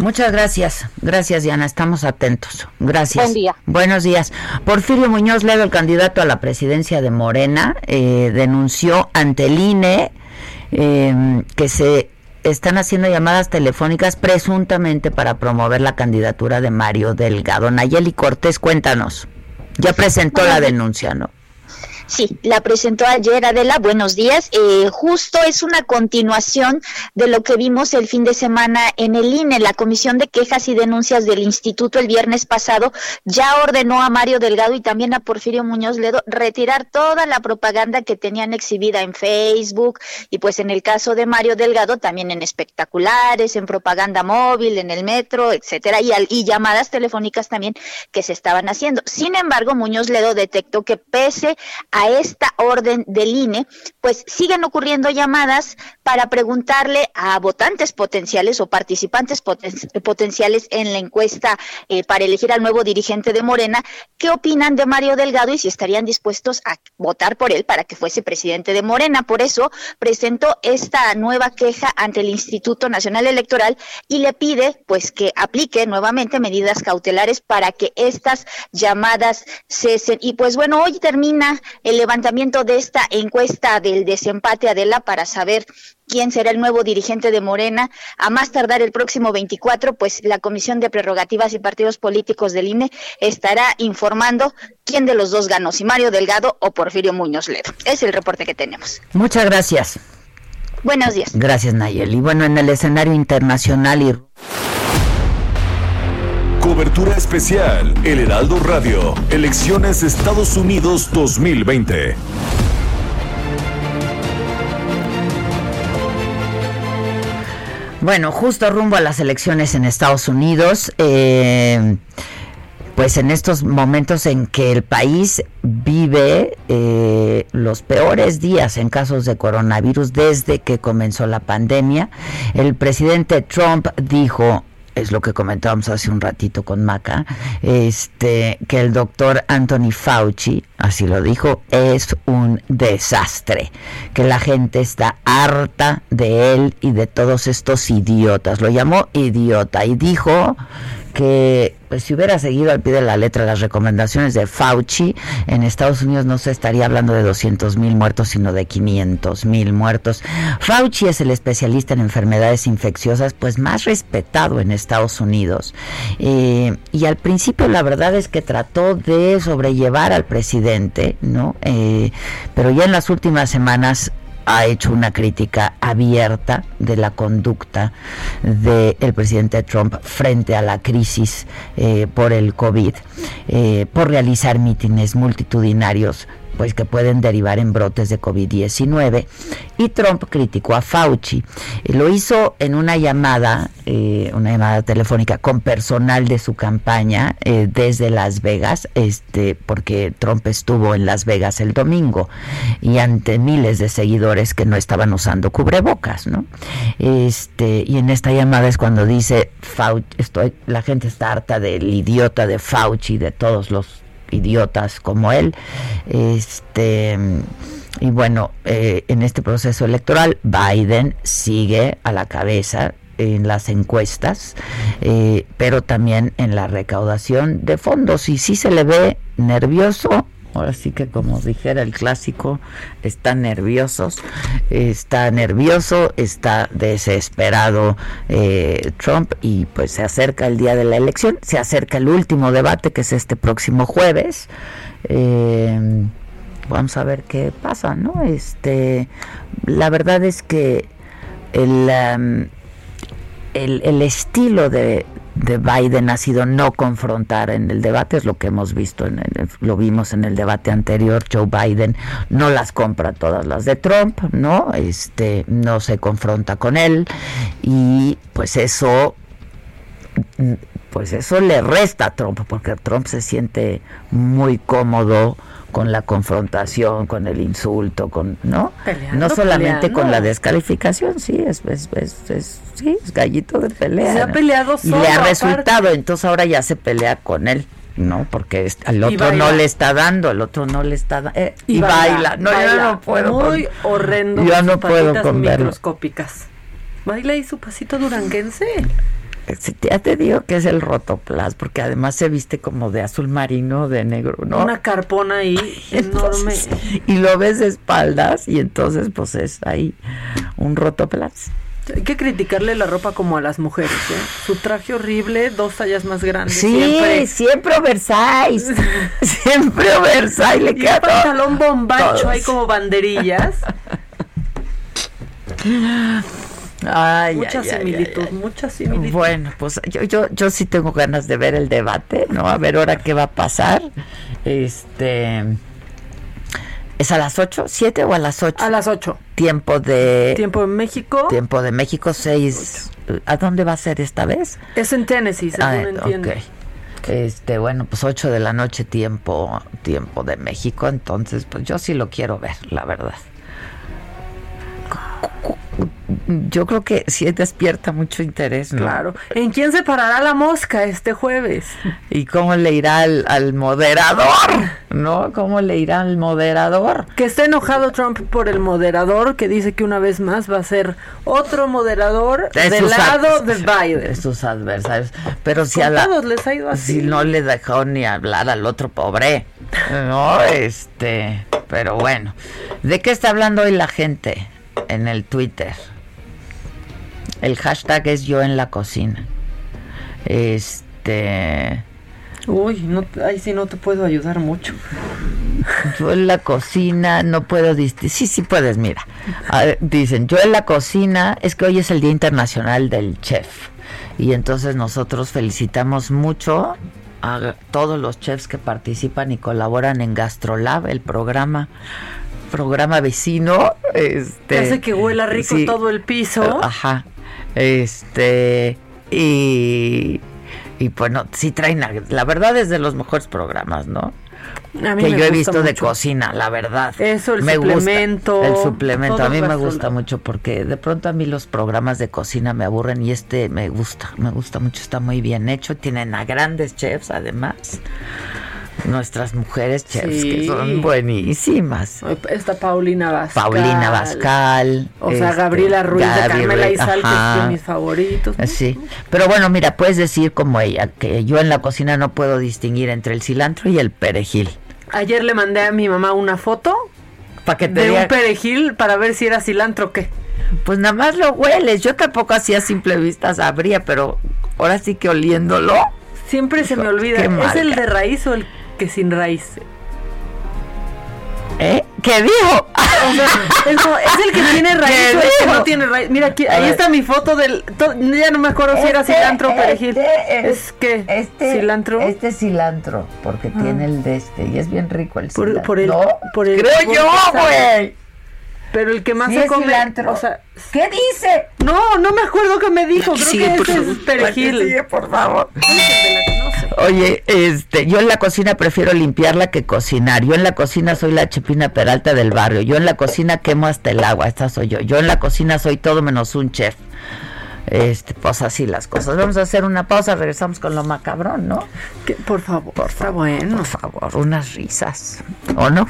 Muchas gracias. Gracias, Diana. Estamos atentos. Gracias. Buen día. Buenos días. Porfirio Muñoz Ledo, el candidato a la presidencia de Morena, eh, denunció ante el INE em, que se están haciendo llamadas telefónicas presuntamente para promover la candidatura de Mario Delgado. Nayeli Cortés, cuéntanos. Ya presentó la denuncia, ¿no? Sí, la presentó ayer Adela, buenos días. Eh, justo es una continuación de lo que vimos el fin de semana en el INE. La Comisión de Quejas y Denuncias del Instituto el viernes pasado ya ordenó a Mario Delgado y también a Porfirio Muñoz Ledo retirar toda la propaganda que tenían exhibida en Facebook y pues en el caso de Mario Delgado también en espectaculares, en propaganda móvil, en el metro, etcétera, y, y llamadas telefónicas también que se estaban haciendo. Sin embargo, Muñoz Ledo detectó que pese a esta orden del INE, pues siguen ocurriendo llamadas para preguntarle a votantes potenciales o participantes potenciales en la encuesta eh, para elegir al nuevo dirigente de Morena, qué opinan de Mario Delgado y si estarían dispuestos a votar por él para que fuese presidente de Morena. Por eso presentó esta nueva queja ante el Instituto Nacional Electoral y le pide pues que aplique nuevamente medidas cautelares para que estas llamadas cesen. Y pues bueno, hoy termina el levantamiento de esta encuesta del desempate Adela para saber quién será el nuevo dirigente de Morena. A más tardar el próximo 24, pues la Comisión de Prerrogativas y Partidos Políticos del INE estará informando quién de los dos ganó, si Mario Delgado o Porfirio Muñoz Ledo. Es el reporte que tenemos. Muchas gracias. Buenos días. Gracias, Nayeli. Bueno, en el escenario internacional y Cobertura especial, El Heraldo Radio, Elecciones Estados Unidos 2020. Bueno, justo rumbo a las elecciones en Estados Unidos, eh, pues en estos momentos en que el país vive eh, los peores días en casos de coronavirus desde que comenzó la pandemia, el presidente Trump dijo es lo que comentábamos hace un ratito con Maca, este, que el doctor Anthony Fauci, así lo dijo, es un desastre, que la gente está harta de él y de todos estos idiotas. Lo llamó idiota y dijo que pues, si hubiera seguido al pie de la letra las recomendaciones de Fauci, en Estados Unidos no se estaría hablando de 200 mil muertos, sino de 500 mil muertos. Fauci es el especialista en enfermedades infecciosas, pues más respetado en Estados Unidos. Eh, y al principio la verdad es que trató de sobrellevar al presidente, ¿no? Eh, pero ya en las últimas semanas ha hecho una crítica abierta de la conducta del presidente Trump frente a la crisis eh, por el COVID, eh, por realizar mítines multitudinarios pues que pueden derivar en brotes de COVID-19 y Trump criticó a Fauci. Lo hizo en una llamada, eh, una llamada telefónica con personal de su campaña eh, desde Las Vegas, este, porque Trump estuvo en Las Vegas el domingo y ante miles de seguidores que no estaban usando cubrebocas, ¿no? Este, y en esta llamada es cuando dice Fauci, estoy, la gente está harta del idiota de Fauci, de todos los idiotas como él. Este y bueno, eh, en este proceso electoral Biden sigue a la cabeza en las encuestas, eh, pero también en la recaudación de fondos y sí se le ve nervioso ahora sí que como dijera el clásico, están nerviosos, está nervioso, está desesperado eh, Trump y pues se acerca el día de la elección, se acerca el último debate que es este próximo jueves. Eh, vamos a ver qué pasa, ¿no? Este, la verdad es que el, um, el, el estilo de, de Biden ha sido no confrontar en el debate, es lo que hemos visto, en lo vimos en el debate anterior, Joe Biden no las compra todas las de Trump, ¿no? Este, no se confronta con él y pues eso pues eso le resta a Trump porque Trump se siente muy cómodo con la confrontación, con el insulto, con no, no solamente con la descalificación, sí, es, es, es, sí, es gallito de pelea. Se ha peleado solo, Y le ha resultado, entonces ahora ya se pelea con él. No, porque al otro no le está dando, el otro no le está dando. Eh, y, baila, No, yo no puedo. Muy horrendo. Yo no puedo con <laughs> microscópicas. Baila y su pasito duranguense. Ya te digo que es el rotoplas, porque además se viste como de azul marino, de negro, ¿no? Una carpona ahí enorme. Y lo ves de espaldas y entonces pues es ahí un rotoplas. Hay que criticarle la ropa como a las mujeres, ¿eh? Su traje horrible, dos tallas más grandes. Sí, siempre, siempre oversize. <laughs> siempre oversize. Le queda un pantalón bombacho ahí como banderillas. <laughs> Ay, mucha similitud, mucha similitud. Bueno, pues yo, yo, yo sí tengo ganas de ver el debate, ¿no? A ver ahora qué va a pasar. Este. ¿Es a las 8? ¿7 o a las 8? A las 8. Tiempo de... Tiempo de México. Tiempo de México, 6. ¿A dónde va a ser esta vez? Es en Tennessee, según ah, entiendo. Este, bueno, pues 8 de la noche tiempo, tiempo de México, entonces pues yo sí lo quiero ver, la verdad yo creo que sí despierta mucho interés. Claro. ¿En quién se parará la mosca este jueves? ¿Y cómo le irá al, moderador? ¿No? ¿Cómo le irá al moderador? Que está enojado Trump por el moderador, que dice que una vez más va a ser otro moderador del lado de Biden. De sus adversarios. Pero si a la, les ha ido así. Si no le dejó ni hablar al otro pobre. No, este. Pero bueno. ¿De qué está hablando hoy la gente? en el Twitter. El hashtag es yo en la cocina. Este. Uy, no, ahí sí no te puedo ayudar mucho. Yo en la cocina no puedo. Sí, sí puedes, mira. dicen, yo en la cocina, es que hoy es el Día Internacional del Chef. Y entonces nosotros felicitamos mucho a todos los chefs que participan y colaboran en Gastrolab, el programa programa vecino. Este, hace que huela rico todo el piso. Ajá. Este. Y. Y bueno, sí traen. La verdad es de los mejores programas, ¿no? que yo he visto de cocina, la verdad. Eso, el suplemento. el suplemento. A mí me gusta mucho porque de pronto a mí los programas de cocina me aburren y este me gusta, me gusta mucho, está muy bien hecho. Tienen a grandes chefs además. Nuestras mujeres chefs que son buenísimas. Esta Paulina Bascal. Paulina Bascal. O sea, este, Gabriela Ruiz de Carmela Ruiz, Izal, que ajá. es de mis favoritos. Sí, pero bueno, mira, puedes decir como ella, que yo en la cocina no puedo distinguir entre el cilantro y el perejil. Ayer le mandé a mi mamá una foto Para que te de diga- un perejil para ver si era cilantro o qué. Pues nada más lo hueles. Yo tampoco así a simple vista sabría, pero ahora sí que oliéndolo. Siempre se me olvida. ¿Es el de raíz o el que sin raíz? ¿Eh? ¿Qué dijo? O sea, es, como- ¿es el que tiene raíz <laughs> ¿Qué o el que no tiene raíz? Mira, aquí, ahí está mi foto del... to- ya no me acuerdo si era Este, cilantro o perejil. este, es que Este cilantro. Este es cilantro, porque Ah. tiene el de este, y es bien rico el Por- cilantro. por el- ¿No? por el- Creo por yo, el güey. Pero el que más Sí se come... cilantro. O sea, ¿Qué dice? no, no me acuerdo qué me dijo. Creo Sigue, que por favor. es perejil. Sigue, por favor. ¿Cuál es el de la- no sé. Oye, este, yo en la cocina prefiero limpiarla que cocinar. Yo en la cocina soy la chipina peralta del barrio. Yo en la cocina quemo hasta el agua. Esta soy yo. Yo en la cocina soy todo menos un chef. Este, pues así las cosas. Vamos a hacer una pausa. Regresamos con lo macabrón, ¿no? Que- por favor, por está bueno. Por favor, unas risas. ¿O no?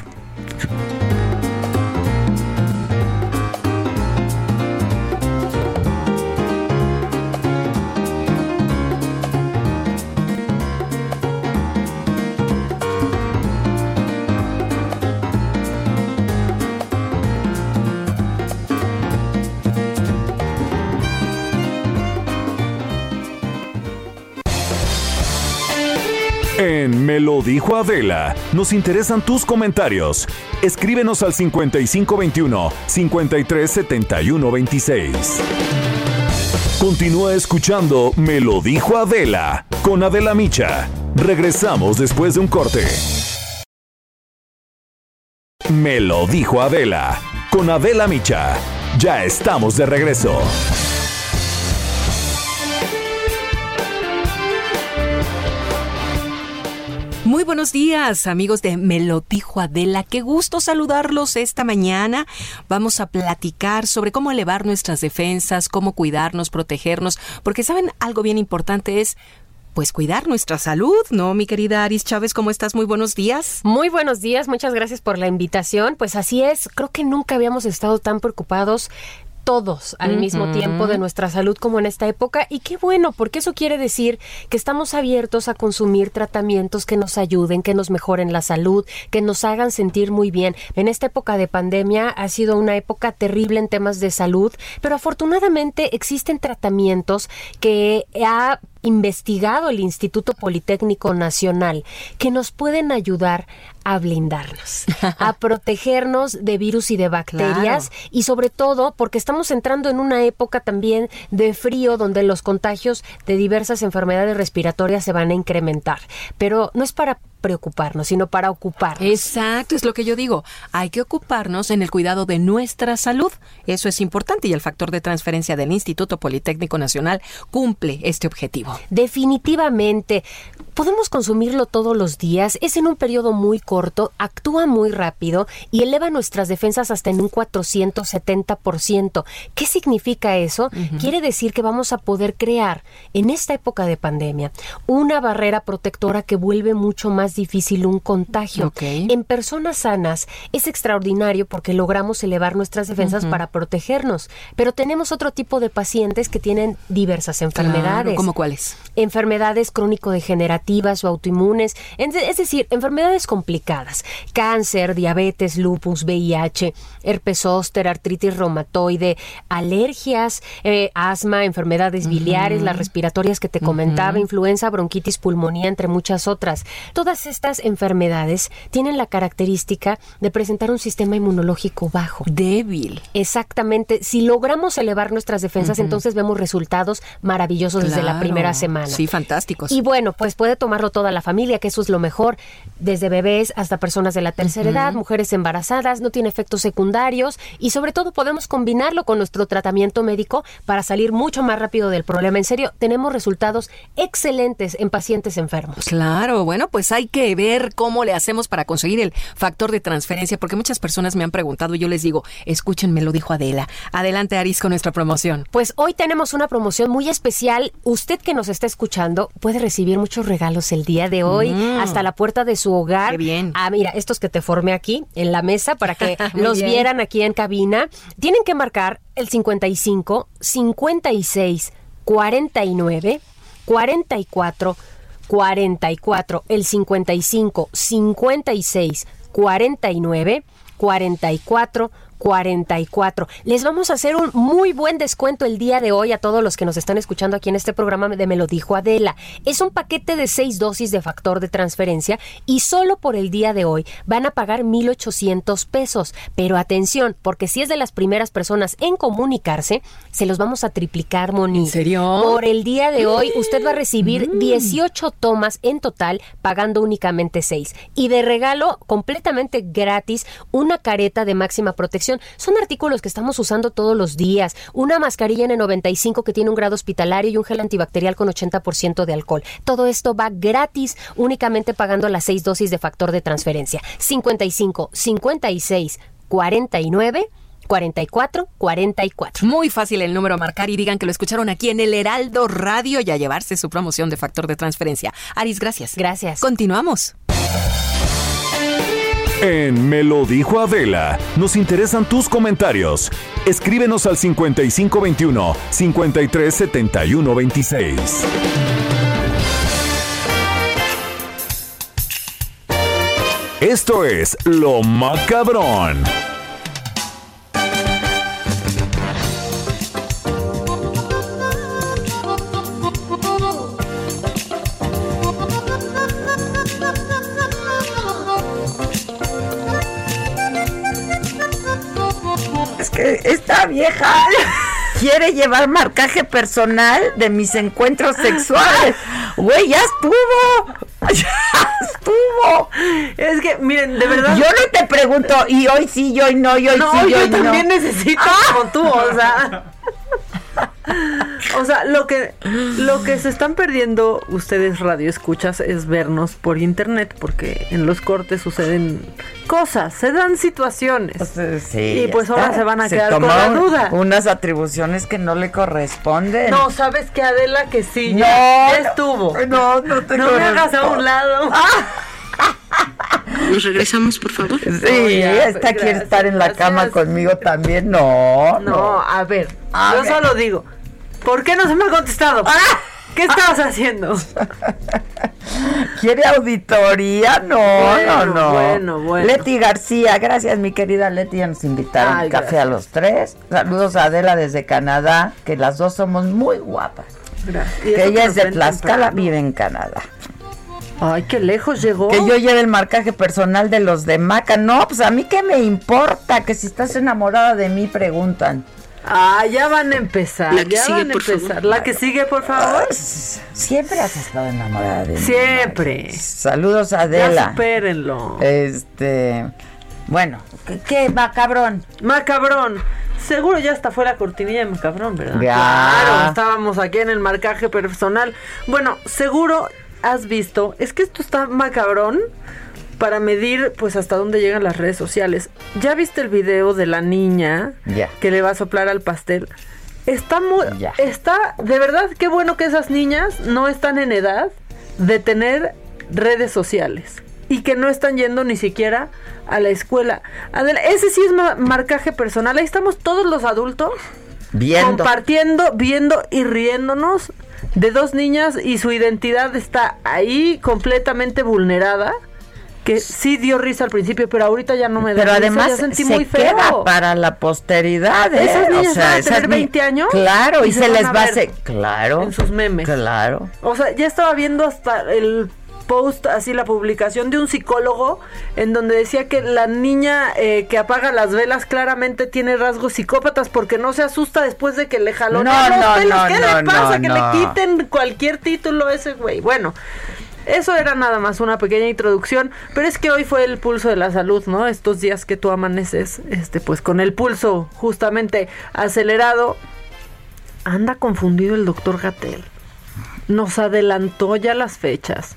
En Me lo dijo Adela, nos interesan tus comentarios. Escríbenos al 5521 537126. Continúa escuchando Me lo dijo Adela con Adela Micha. Regresamos después de un corte. Me lo dijo Adela con Adela Micha. Ya estamos de regreso. Muy buenos días, amigos de Me Adela. Qué gusto saludarlos esta mañana. Vamos a platicar sobre cómo elevar nuestras defensas, cómo cuidarnos, protegernos, porque saben, algo bien importante es pues cuidar nuestra salud, ¿no? Mi querida Aris Chávez, ¿cómo estás? Muy buenos días. Muy buenos días, muchas gracias por la invitación. Pues así es, creo que nunca habíamos estado tan preocupados todos al mismo tiempo de nuestra salud como en esta época y qué bueno, porque eso quiere decir que estamos abiertos a consumir tratamientos que nos ayuden, que nos mejoren la salud, que nos hagan sentir muy bien. En esta época de pandemia ha sido una época terrible en temas de salud, pero afortunadamente existen tratamientos que ha investigado el Instituto Politécnico Nacional que nos pueden ayudar a blindarnos, a <laughs> protegernos de virus y de bacterias Claro. y sobre todo porque estamos entrando en una época también de frío donde los contagios de diversas enfermedades respiratorias se van a incrementar. Pero no es para preocuparnos, sino para ocuparnos. Exacto, es lo que yo digo. Hay que ocuparnos en el cuidado de nuestra salud. Eso es importante y el factor de transferencia del Instituto Politécnico Nacional cumple este objetivo. Definitivamente. Podemos consumirlo todos los días, es en un periodo muy corto, actúa muy rápido y eleva nuestras defensas hasta en un 470%. ¿Qué significa eso? Quiere decir que vamos a poder crear en esta época de pandemia una barrera protectora que vuelve mucho más difícil un contagio. En personas sanas es extraordinario porque logramos elevar nuestras defensas para protegernos, pero tenemos otro tipo de pacientes que tienen diversas enfermedades Claro, ¿Cómo cuáles? Enfermedades crónico-degenerativas o autoinmunes, es decir, enfermedades complicadas, cáncer, diabetes, lupus, VIH, herpes zóster, artritis reumatoide, alergias, eh, asma, enfermedades biliares, las respiratorias que te comentaba, influenza, bronquitis, pulmonía, entre muchas otras. Todas estas enfermedades tienen la característica de presentar un sistema inmunológico bajo. Débil. Exactamente. Si logramos elevar nuestras defensas, entonces vemos resultados maravillosos desde la primera semana. Sí, fantásticos. Y bueno, pues puede tomarlo toda la familia, que eso es lo mejor, desde bebés hasta personas de la tercera edad, mujeres embarazadas, no tiene efectos secundarios y sobre todo podemos combinarlo con nuestro tratamiento médico para salir mucho más rápido del problema. En serio, tenemos resultados excelentes en pacientes enfermos. Claro, bueno, pues hay que ver cómo le hacemos para conseguir el factor de transferencia, porque muchas personas me han preguntado y yo les digo, escúchenme, lo dijo Adela. Adelante, Aris, con nuestra promoción. Pues hoy tenemos una promoción muy especial. Usted que nos está escuchando puede recibir muchos regalos el día de hoy, Mm. hasta la puerta de su hogar. Qué bien. Ah, mira, estos que te formé aquí en la mesa para que <laughs> los bien. vieran aquí en cabina. Tienen que marcar el 55 56 49 44 44, el 55 56 49 44 44. Les vamos a hacer un muy buen descuento el día de hoy a todos los que nos están escuchando aquí en este programa de Me lo dijo Adela. Es un paquete de seis dosis de factor de transferencia y solo por el día de hoy van a pagar 1,800 pesos. Pero atención, porque si es de las primeras personas en comunicarse, se los vamos a triplicar, Moni. ¿En serio? Por el día de hoy, usted va a recibir 18 tomas en total, pagando únicamente 6. Y de regalo, completamente gratis, una careta de máxima protección. Son artículos que estamos usando todos los días. Una mascarilla N95 que tiene un grado hospitalario y un gel antibacterial con 80% de alcohol. Todo esto va gratis, únicamente pagando las 6 dosis de factor de transferencia. 55, 56, 49. 44 44. Muy fácil el número a marcar y digan que lo escucharon aquí en el Heraldo Radio y a llevarse su promoción de factor de transferencia. Aris, gracias. Gracias. Continuamos. En Me lo dijo Adela, nos interesan tus comentarios. Escríbenos al 5521 537126. Esto es Lo Macabrón. Que esta vieja quiere llevar marcaje personal de mis encuentros sexuales. Güey, ya estuvo. <laughs> Ya estuvo. Es que, miren, de verdad. Yo no te pregunto, y hoy sí, y hoy no, y hoy no, sí, y yo hoy también no. necesito como tú, o sea. O sea, lo que lo que se están perdiendo ustedes radio escuchas es vernos por internet porque en los cortes suceden cosas, se dan situaciones. Sí, y pues ahora está. se van a quedar tomó con la duda. Unas atribuciones que no le corresponden. No, sabes que Adela que sí, No, ya, estuvo. No, no te No me hagas a un lado. <laughs> Nos regresamos, por favor. Sí, ya, esta quiere estar en la gracias. cama conmigo también. No, no. No, a ver, A yo ver. solo digo, ¿por qué no se me ha contestado? ¿Qué estabas haciendo? <laughs> ¿Quiere auditoría? No, Bueno, no, no. bueno, bueno. Leti García, gracias mi querida Leti, ya nos invitaron Ay, café a los tres. Saludos a Adela desde Canadá, que las dos somos muy guapas. Gracias. Que ella es de Tlaxcala, vive en Canadá. Ay, qué lejos llegó. Que yo lleve el marcaje personal de los de Maca. No, pues a mí qué me importa, que si estás enamorada de mí, preguntan. Ah, ya van a empezar. La que ya sigue, van a por empezar. favor. La que sigue, por favor. Siempre has estado enamorada de mí. Siempre. Saludos a Ya Adela. supérenlo. Este, bueno, ¿qué, qué macabrón? Macabrón. Seguro ya hasta fue la cortinilla de Macabrón, ¿verdad? Ya. Claro, estábamos aquí en el marcaje personal. Bueno, seguro has visto, es que esto está macabrón para medir pues hasta dónde llegan las redes sociales. ¿Ya viste el video de la niña que le va a soplar al pastel? Está muy está de verdad qué bueno que esas niñas no están en edad de tener redes sociales y que no están yendo ni siquiera a la escuela. Adela, ese sí es ma- marcaje personal. Ahí estamos todos los adultos Viendo. compartiendo, viendo y riéndonos de dos niñas y su identidad está ahí completamente vulnerada. Que sí dio risa al principio, pero ahorita ya no me da Pero risa, además ya sentí se muy queda feo. para la posteridad. ¿eh? Esas niñas o sea, van a tener ni- 20 años Claro, y, y se, se les va a hacer. Claro. en sus memes. Claro. O sea, ya estaba viendo hasta el post, así la publicación de un psicólogo en donde decía que la niña eh, que apaga las velas claramente tiene rasgos psicópatas porque no se asusta después de que le jaló No, los no, pelos. no, ¿Qué no, le pasa? no, que no. le quiten cualquier título a ese güey. Bueno. Eso era nada más una pequeña introducción, pero es que hoy fue el pulso de la salud, ¿no? Estos días que tú amaneces, este, pues con el pulso justamente acelerado, anda confundido el doctor Gatel. Nos adelantó ya las fechas.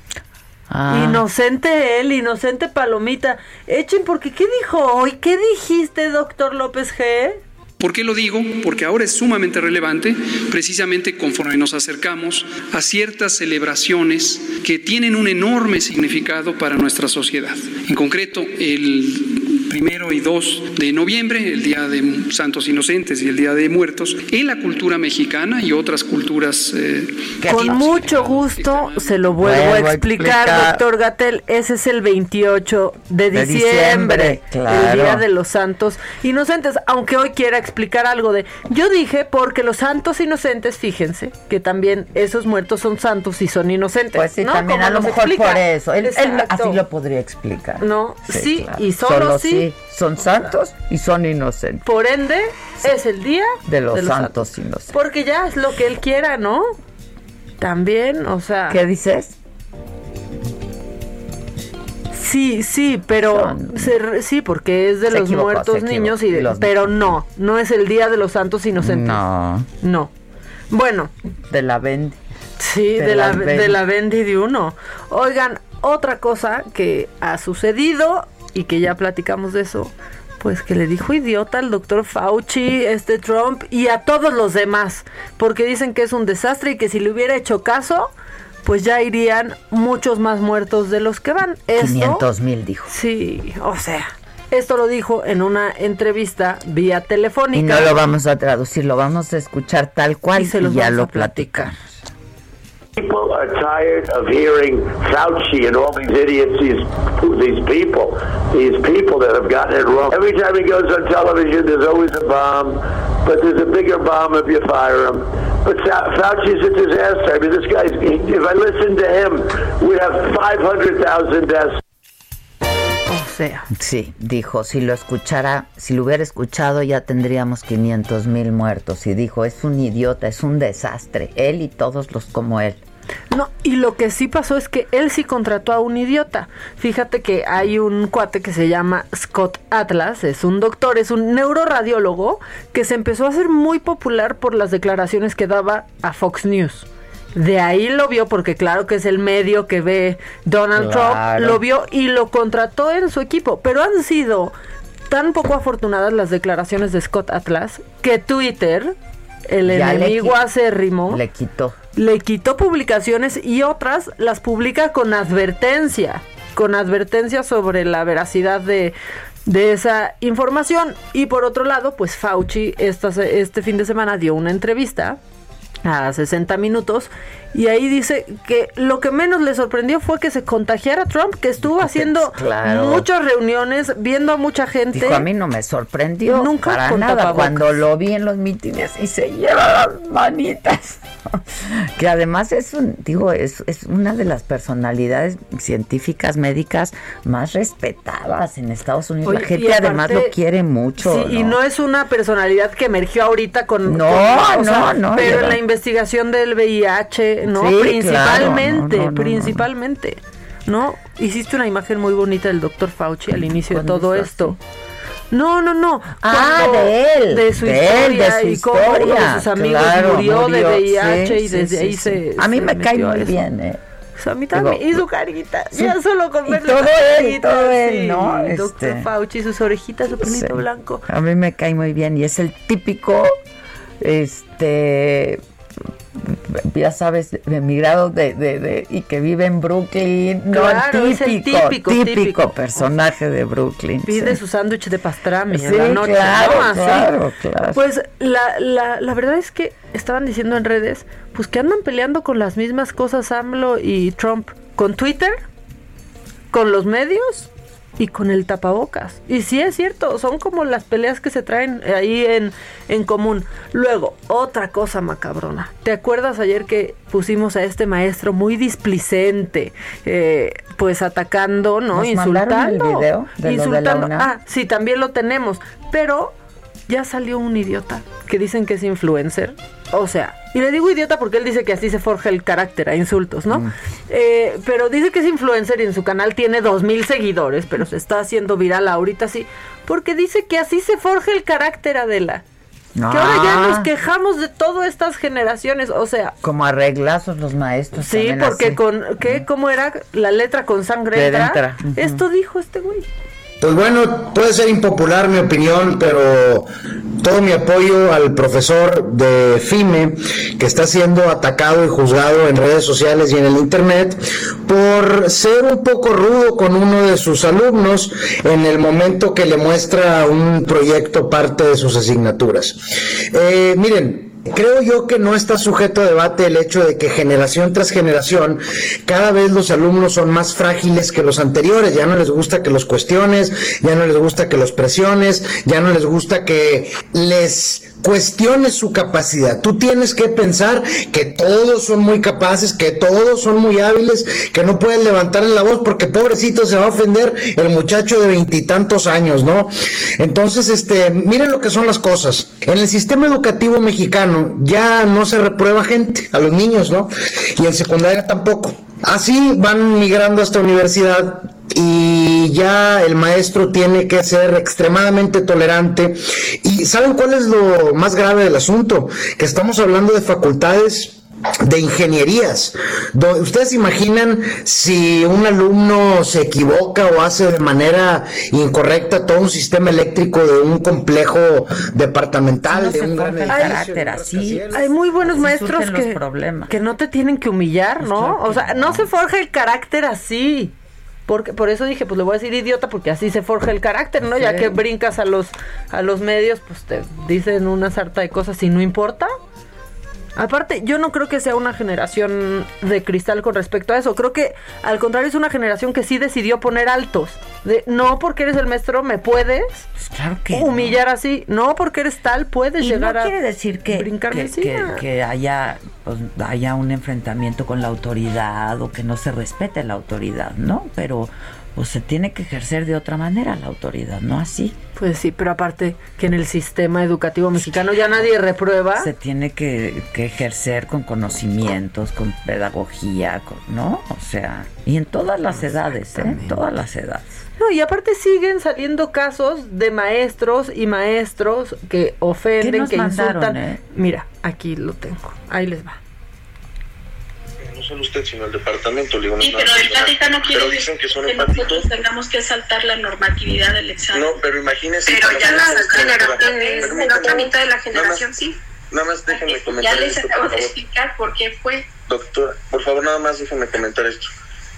Ah. Inocente él, inocente Palomita. Echen, porque ¿qué dijo hoy? ¿Qué dijiste, doctor López G? ¿Por qué lo digo? Porque ahora es sumamente relevante, precisamente conforme nos acercamos a ciertas celebraciones que tienen un enorme significado para nuestra sociedad. En concreto, el primero y 2 de noviembre, el Día de Santos Inocentes y el Día de Muertos, en la cultura mexicana y otras culturas. Eh, Con mucho gusto se lo vuelvo, a explicar, doctor Gatel. Ese es el 28 de, De diciembre, diciembre, claro. el Día de los Santos Inocentes. Aunque hoy quiera explicar algo de. Yo dije porque los santos inocentes, fíjense, que también esos muertos son santos y son inocentes. Pues sí, ¿no? también a lo mejor explica. por eso. Él, él Exacto. así lo podría explicar. No, sí, claro. y solo, sí. Son santos y son inocentes. Por ende, es el día De los santos santos. inocentes. Porque ya es lo que él quiera, ¿no? También, o sea. ¿Qué dices? Sí, sí, pero se sí, porque es de los equivocó, muertos niños y equivocó. de- Los- pero no, no es el día de los santos inocentes. No. No. Bueno, De la Bendy. sí, De de, la, las de la Bendy de uno. Oigan, otra cosa que ha sucedido y que ya platicamos de eso, pues que le dijo idiota al doctor Fauci, este Trump y a todos los demás, porque dicen que es un desastre y que si le hubiera hecho caso, pues ya irían muchos más muertos de los que van. Esto, 500 mil dijo. Sí, o sea, esto lo dijo en una entrevista vía telefónica. Y no lo vamos a traducir, lo vamos a escuchar tal cual Y y, se los ya lo platicar. platicamos. People are tired of hearing Fauci and all these idiots, these these people, these people that have gotten it wrong. Every time he goes on television, there's always a bomb, but there's a bigger bomb if you fire him. But Fa- Fauci's a disaster. I mean, this guy's. He, if I listen to him, we have 500,000 deaths. Sí, dijo, si lo escuchara, si lo hubiera escuchado ya tendríamos 500 mil muertos. Y dijo, es un idiota, es un desastre, él y todos los como él. No, y lo que sí pasó es que él sí contrató a un idiota. Fíjate que hay un cuate que se llama Scott Atlas, es un doctor, es un neuroradiólogo que se empezó a hacer muy popular por las declaraciones que daba a Fox News. De ahí lo vio porque claro que es el medio que ve Donald Claro. Trump, lo vio y lo contrató en su equipo, pero han sido tan poco afortunadas las declaraciones de Scott Atlas que Twitter, el Ya enemigo acérrimo, Le quitó. Le quitó publicaciones y otras las publica con advertencia, con advertencia sobre la veracidad de, de esa información. Y por otro lado, pues Fauci esta este fin de semana dio una entrevista a 60 minutos y ahí dice que lo que menos le sorprendió fue que se contagiara Trump, que estuvo haciendo Claro. muchas reuniones, viendo a mucha gente. Dijo, a mí no me sorprendió Nunca para nada tapabocas. cuando lo vi en los mítines y se lleva las manitas. <laughs> que además es un, digo, es, es una de las personalidades científicas médicas más respetadas en Estados Unidos. Oye, La gente además lo quiere mucho. Sí, y no es una personalidad que emergió ahorita con. No, con- o sea, no, no, Pero en la investigación del VIH, ¿no? Sí, principalmente, claro, no, no, no, no. principalmente. ¿No? Hiciste una imagen muy bonita del doctor Fauci al inicio de ¿Cuándo todo esto. No, no, no. Ah, Cuando- de él, De su de él, historia de su y cómo uno de historia, sus amigos claro, murió, de murió, VIH sí, y desde sí, ahí se. A mí se me cae muy eso. bien, ¿eh? O sea, a mí también. Digo, y su carita. sí. Ya solo con Y ver todo él, todo él. ¿no? Doctor Este- Fauci, sus orejitas, su pelito Sí. blanco. A mí me cae muy bien y es el típico, este, ya sabes, emigrado de, de, de- y que vive en Brooklyn. No, Claro, es el típico, típico, típico, típico. personaje de Brooklyn. Pide sí. su sándwich de pastrami Sí, en la noche. ¿no? Claro, claro. Pues la, la, la verdad es que estaban diciendo en redes, pues que andan peleando con las mismas cosas AMLO y Trump. Con Twitter, con los medios y con el tapabocas. Y sí es cierto, son como las peleas que se traen ahí en, en común. Luego, otra cosa macabrona. ¿Te acuerdas ayer que pusimos a este maestro muy displicente, eh, pues atacando, ¿no? ¿Nos mandaron Insultando. el video de lo de la insultando. Ah, sí, también lo tenemos. Pero ya salió un idiota que dicen que es influencer. O sea, y le digo idiota porque él dice que así se forja el carácter a insultos, ¿no? Mm. Eh, pero dice que es influencer y en su canal tiene dos mil seguidores, pero se está haciendo viral ahorita sí, porque dice que así se forja el carácter, Adela. Que ahora ya Ah. nos quejamos de todas estas generaciones, o sea, Como arreglazos los maestros. sí, porque así. con, ¿qué? ¿Cómo era? La letra con sangre entra. entra, ujú. Esto dijo este güey. Pues bueno, puede ser impopular mi opinión, pero todo mi apoyo al profesor de FIME que está siendo atacado y juzgado en redes sociales y en el Internet por ser un poco rudo con uno de sus alumnos en el momento que le muestra un proyecto parte de sus asignaturas. Eh, miren, Creo yo que no está sujeto a debate el hecho de que generación tras generación cada vez los alumnos son más frágiles que los anteriores, ya no les gusta que los cuestiones, ya no les gusta que los presiones, ya no les gusta que les cuestiones su capacidad. Tú tienes que pensar que todos son muy capaces, que todos son muy hábiles, que no pueden levantar la voz porque pobrecito se va a ofender el muchacho de veintitantos años, ¿no? Entonces, este, miren lo que son las cosas. En el sistema educativo mexicano ya no se reprueba gente, a los niños, ¿no? Y en secundaria tampoco. Así van migrando hasta universidad y ya el maestro tiene que ser extremadamente tolerante. ¿Y saben cuál es lo más grave del asunto? Que estamos hablando de facultades de ingenierías. ¿Ustedes imaginan si un alumno se equivoca o hace de manera incorrecta todo un sistema eléctrico de un complejo departamental? de un carácter así. Hay muy buenos maestros que, que no te tienen que humillar, pues ¿no? O sea, no se forja el carácter así. Porque, por eso dije, pues le voy a decir idiota, porque así se forja el carácter, ¿no? Ya que brincas a los, a los medios, pues te dicen una sarta de cosas y no importa. Aparte, yo no creo que sea una generación de cristal con respecto a eso. Creo que al contrario es una generación que sí decidió poner altos. De no porque eres el maestro me puedes pues humillar así. No porque eres tal puedes llegar no a quiere decir que, que, haya pues, haya un enfrentamiento con la autoridad o que no se respete la autoridad, ¿no? Pero pues se tiene que ejercer de otra manera la autoridad, no así. Pues sí, pero aparte que en el sistema educativo mexicano ya nadie reprueba. Se tiene que, ejercer con conocimientos, con pedagogía, ¿no? O sea, y en todas las edades, ¿eh? Todas las edades. No, y aparte siguen saliendo casos de maestros y maestros que ofenden, que insultan. Eh? Mira, aquí lo tengo. Ahí les va solo usted, sino el departamento. Le digo, sí, pero empática no quiere decir que, son que nosotros tengamos que saltar la normatividad del examen. No, pero imagínese... Pero ya la generación, en otra mitad de la generación, sí. Nada más déjenme comentar Ya les acabo de explicar por qué fue. Doctora, por favor, nada más déjenme comentar esto.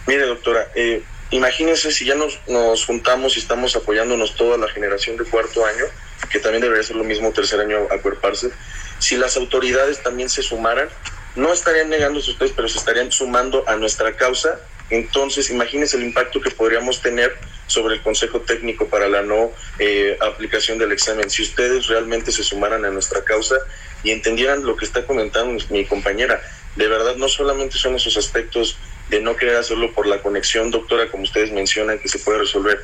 Mire, doctora, eh, imagínense si ya nos, nos juntamos y estamos apoyándonos toda la generación de cuarto año, que también debería ser lo mismo tercer año acuerparse, si las autoridades también se sumaran no estarían negándose ustedes, pero se estarían sumando a nuestra causa. Entonces, imagínense el impacto que podríamos tener sobre el Consejo Técnico para la no eh, aplicación del examen. Si ustedes realmente se sumaran a nuestra causa y entendieran lo que está comentando mi compañera, de verdad no solamente son esos aspectos de no querer hacerlo por la conexión, doctora, como ustedes mencionan, que se puede resolver.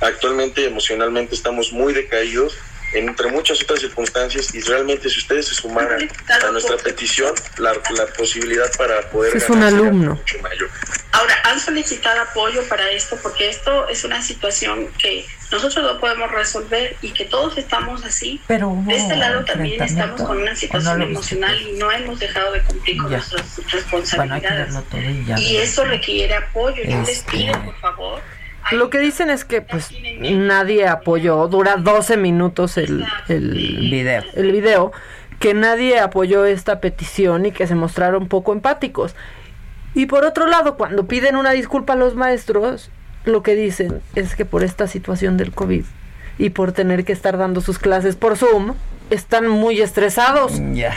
Actualmente emocionalmente estamos muy decaídos entre muchas otras circunstancias y realmente si ustedes se sumaran a nuestra petición la, la posibilidad para poder es un alumno. mucho mayor. ahora han solicitado apoyo para esto porque esto es una situación que nosotros lo podemos resolver y que todos estamos así. Pero de este lado también estamos con una situación emocional y no hemos dejado de cumplir con nuestras responsabilidades. y, eso requiere apoyo. Yo les pido este, por favor lo que dicen es que pues nadie apoyó, dura 12 minutos el, el video. El video, que nadie apoyó esta petición y que se mostraron poco empáticos. Y por otro lado, cuando piden una disculpa a los maestros, lo que dicen es que por esta situación del COVID y por tener que estar dando sus clases por Zoom, están muy estresados. Ya.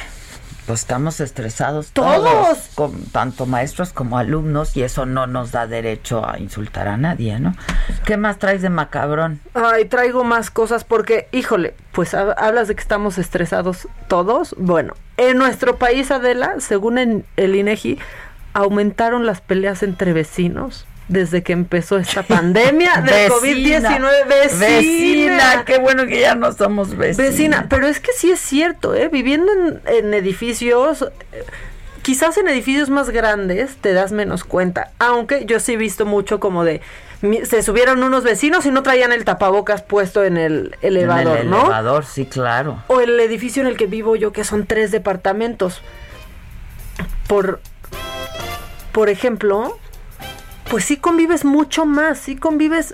Pues estamos estresados todos, con, tanto maestros como alumnos, y eso no nos da derecho a insultar a nadie, ¿no? ¿Qué más traes de macabrón? Ay, traigo más cosas porque, híjole, pues hablas de que estamos estresados todos. Bueno, en nuestro país, Adela, según el INEGI, aumentaron las peleas entre vecinos desde que empezó esta pandemia de COVID-19. Vecina, vecina, qué bueno que ya no somos vecinas. Vecina, pero es que sí es cierto, ¿eh? Viviendo en, edificios, eh, quizás en edificios más grandes te das menos cuenta, aunque yo sí he visto mucho como de se subieron unos vecinos y no traían el tapabocas puesto en el elevador, en el ¿no? elevador, sí, claro. O el edificio en el que vivo yo, que son tres departamentos. Por, por ejemplo, pues sí convives mucho más, sí convives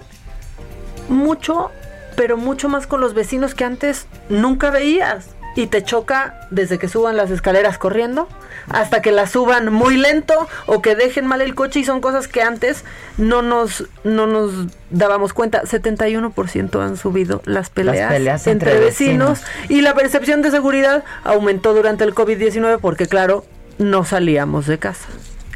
mucho, pero mucho más con los vecinos que antes nunca veías. Y te choca desde que suban las escaleras corriendo hasta que las suban muy lento o que dejen mal el coche y son cosas que antes no nos, no nos dábamos cuenta. 71% han subido las peleas, entre, vecinos, y la percepción de seguridad aumentó durante el COVID-19 porque claro, no salíamos de casa.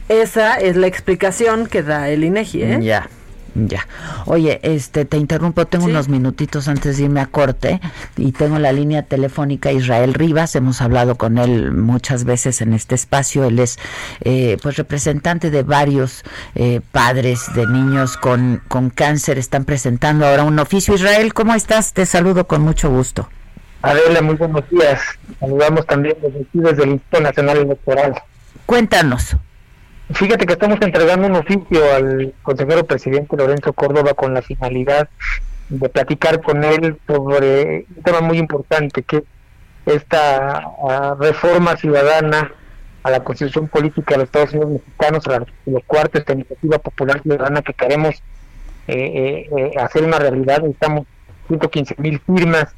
Esa es la explicación que da el INEGI, ¿eh? Ya. Ya. Oye, este te interrumpo, tengo unos minutitos antes de irme a corte y tengo la línea telefónica Israel Rivas, hemos hablado con él muchas veces en este espacio, él es eh, pues representante de varios eh, padres de niños con, con cáncer, están presentando ahora un oficio. Israel, ¿cómo estás? Te saludo con mucho gusto. Adela, muy buenos días. Saludamos también desde, desde el Instituto Nacional Electoral. Cuéntanos. Fíjate que estamos entregando un oficio al consejero presidente Lorenzo Córdoba con la finalidad de platicar con él sobre un tema muy importante que es esta ah, reforma ciudadana a la constitución política de los Estados Unidos mexicanos, a la artículo cuarto, esta iniciativa popular ciudadana que queremos eh, eh, eh, hacer una realidad. Necesitamos 115 mil firmas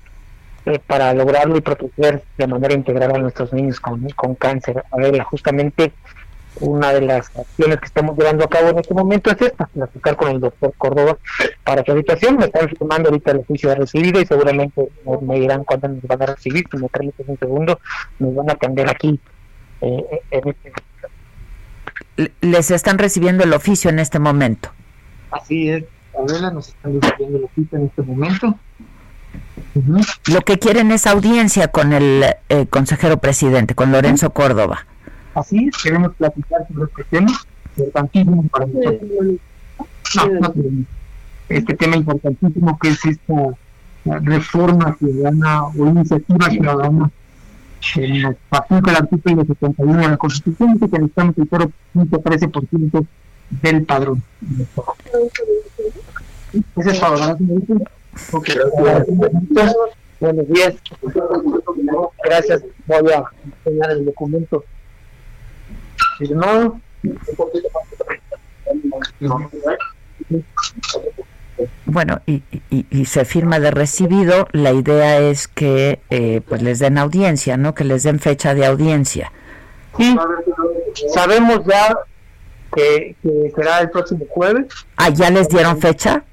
para lograrlo y proteger de manera integral a nuestros niños con, con cáncer. A ver, justamente una de las acciones que estamos llevando a cabo en este momento es esta, platicar con el doctor Córdoba para su habitación. Me están firmando ahorita el oficio de recibido y seguramente me, dirán cuándo nos van a recibir. Si me permiten un segundo, nos van a atender aquí. Eh, en este Les están recibiendo el oficio en este momento. Así es, Adela, nos están recibiendo el oficio en este momento. Lo que quieren es audiencia con el eh, consejero presidente, con Lorenzo Córdoba. Así es, queremos platicar sobre este tema importantísimo para nosotros. No, no este tema importantísimo que es esta reforma ciudadana o iniciativa ciudadana en la pasión del artículo 71 de la Constitución que necesitamos el 0.13% del padrón. Ese es para okay. Buenos días. Gracias. Voy a enseñar el documento bueno, y, y, se firma de recibido, la idea es que eh, pues les den audiencia, ¿no? Que les den fecha de audiencia. Sí, sabemos ya que, será el próximo jueves. Ah, ¿ya les dieron fecha?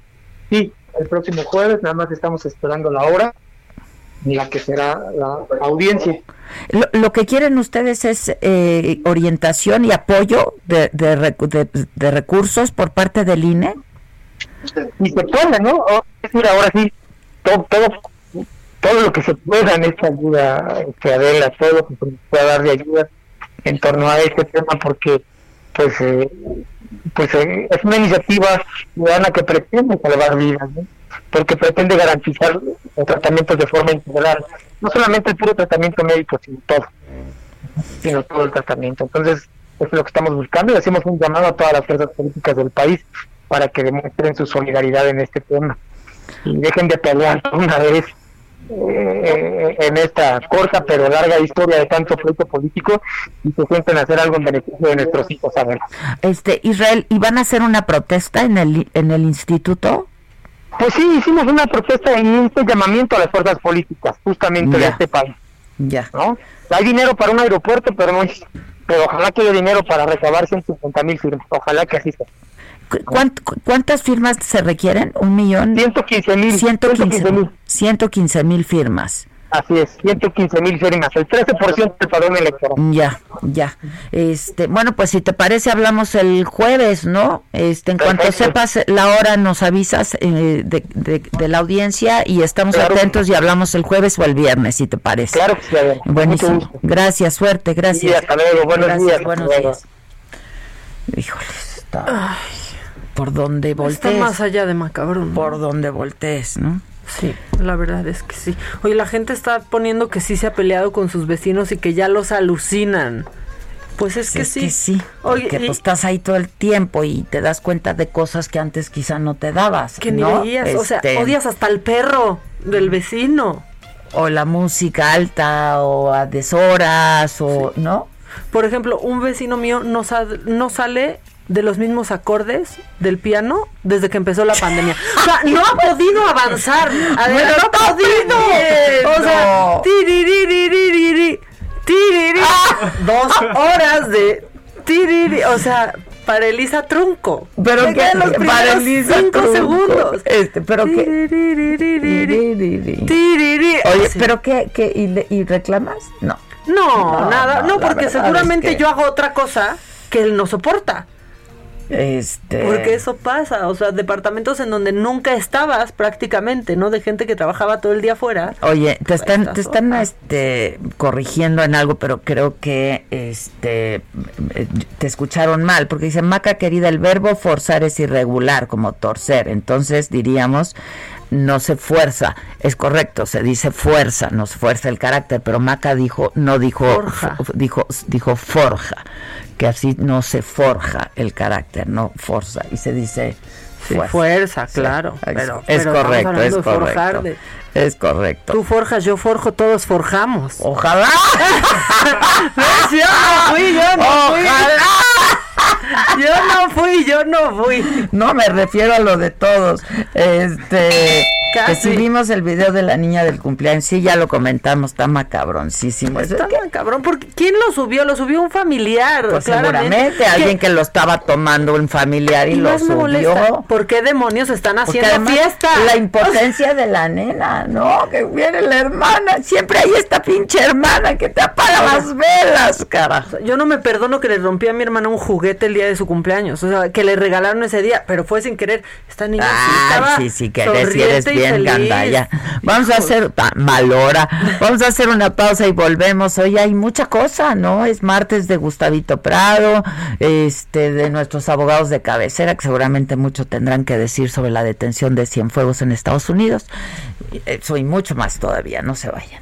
Sí, el próximo jueves, nada más estamos esperando la hora la que será la audiencia. Lo, que quieren ustedes es eh, orientación y apoyo de, de, recursos por parte del INE. Y se puede, ¿no? Es decir, ahora sí, todo, todo, lo que se pueda en esta ayuda, que Adela, todo lo que se pueda dar de ayuda en torno a este tema, porque pues eh, pues eh, es una iniciativa ciudadana que pretende salvar vidas, ¿no? Porque pretende garantizar los tratamientos de forma integral, no solamente el puro tratamiento médico, sino todo, sino todo el tratamiento. Entonces, eso es lo que estamos buscando y hacemos un llamado a todas las fuerzas políticas del país para que demuestren su solidaridad en este tema y dejen de pelear una vez eh, en esta corta pero larga historia de tanto pleito político y se sienten a hacer algo en beneficio de nuestros hijos a ver. Este Israel, ¿y van a hacer una protesta en el en el instituto? Pues sí, hicimos una protesta en un llamamiento a las fuerzas políticas, justamente de este país. Ya. ¿no? Hay dinero para un aeropuerto, pero no es, pero ojalá que haya dinero para recabar 150 mil firmas. Ojalá que así sea. ¿Cuántas firmas se requieren? ¿Un millón? 115 mil. 115 mil firmas. Así es, 115 mil firmas, el 13% del padrón electoral. Ya, ya. Este, bueno, pues si te parece hablamos el jueves, ¿no? Este, en cuanto sepas la hora nos avisas eh, de, de, la audiencia y estamos atentos y hablamos el jueves o el viernes, si te parece. Claro que sí, Buenísimo. Gracias, suerte, gracias. Sí, hasta luego, buenos días. Buenos días. Híjole, está... por donde voltees. Está más allá de macabrón. Por donde voltees, ¿no? Sí, la verdad es que sí. Oye, la gente está poniendo que sí se ha peleado con sus vecinos y que ya los alucinan. Pues es que sí. Que sí. Oye, pues estás ahí todo el tiempo y te das cuenta de cosas que antes quizá no te dabas. Que ¿no? ni veías. O sea, este, odias hasta el perro del vecino. O la música alta, o a deshoras, o, ¿no? Por ejemplo, un vecino mío no, no sale de los mismos acordes del piano desde que empezó la pandemia. O sea, no ha podido avanzar. A ver, no ha podido. O sea, tiriri, tiriri, ah. dos horas de tiriri, o sea, para Elisa Trunco. Pero que los para Elisa cinco segundos. Este, pero que Oye, pero qué, qué y, y reclamas? No. No, nada, no, porque seguramente yo hago otra cosa que él no soporta. Este... Porque eso pasa, o sea, departamentos en donde nunca estabas prácticamente, ¿no? De gente que trabajaba todo el día afuera. Oye, te pues, están, te están este, corrigiendo en algo, pero creo que este, te escucharon mal, porque dice, Maca querida, el verbo forzar es irregular, como torcer, entonces diríamos, no se fuerza, es correcto, se dice fuerza, nos fuerza el carácter, pero Maca dijo, no dijo, dijo, dijo forja que así no se forja el carácter, no forza, y se dice fuerza. claro, pero, es correcto, es correcto. Es correcto. Tú forjas, yo forjo, todos forjamos. Ojalá. yo <laughs> no fui, yo no fui. <laughs> Yo no fui, yo no fui. No me refiero a lo de todos. Este que si vimos el video de la niña del cumpleaños, sí, ya lo comentamos, está macabroncísimo. Está macabrón, porque ¿quién lo subió? Lo subió un familiar, pues seguramente, alguien que lo estaba tomando un familiar y, lo subió. ¿Por qué demonios están haciendo fiesta? La impotencia de la nena, ¿no? Que viene la hermana, siempre hay esta pinche hermana que te apaga las velas, carajo. Yo no me perdono que le rompí a mi hermana un juguete el día de su cumpleaños, o sea, que le regalaron ese día, pero fue sin querer. Esta niña ah, sí, sí, que eres bien, Vamos a hacer, Malora, vamos a hacer una pausa y volvemos. Hoy hay mucha cosa, ¿no? Es martes de Gustavito Prado, este, de nuestros abogados de cabecera, que seguramente mucho tendrán que decir sobre la detención de Cienfuegos en Estados Unidos. Eso y mucho más todavía, no se vayan.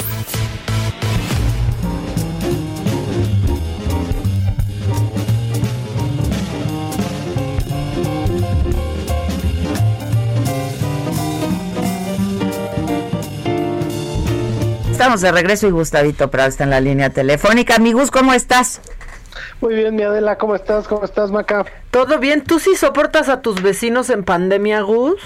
Estamos de regreso y Gustavito Prado está en la línea telefónica. Amigus, ¿cómo estás? Muy bien, mi Adela, ¿cómo estás? ¿Cómo estás, Maca? Todo bien. ¿Tú sí soportas a tus vecinos en pandemia, Gus?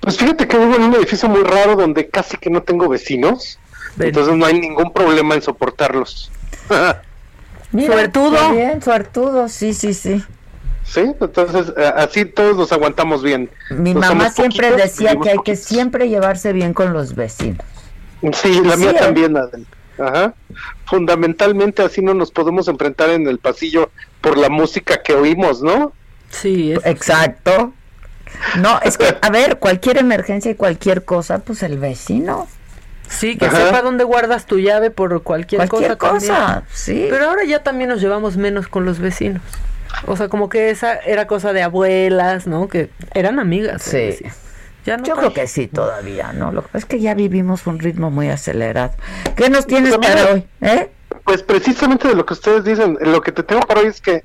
Pues fíjate que vivo en un edificio muy raro donde casi que no tengo vecinos. Entonces no hay ningún problema en soportarlos. <laughs> suertudo. Bien, suertudo, sí, sí, sí. Sí, entonces eh, así todos nos aguantamos bien. Mi mamá siempre decía que hay que siempre llevarse bien con los vecinos. Sí, la mía también, Ajá. Fundamentalmente así no nos podemos enfrentar en el pasillo por la música que oímos, ¿no? Sí, exacto. No, es que, <laughs> a ver, cualquier emergencia y cualquier cosa, pues el vecino. Sí, que sepa dónde guardas tu llave por cualquier, cualquier cosa. sí. Pero ahora ya también nos llevamos menos con los vecinos. O sea, como que esa era cosa de abuelas, ¿no? Que eran amigas. Sí. Yo creo que sí todavía, ¿no? Lo es que ya vivimos un ritmo muy acelerado. ¿Qué nos tienes pues, para hoy? ¿Eh? Pues precisamente de lo que ustedes dicen, lo que te tengo para hoy es que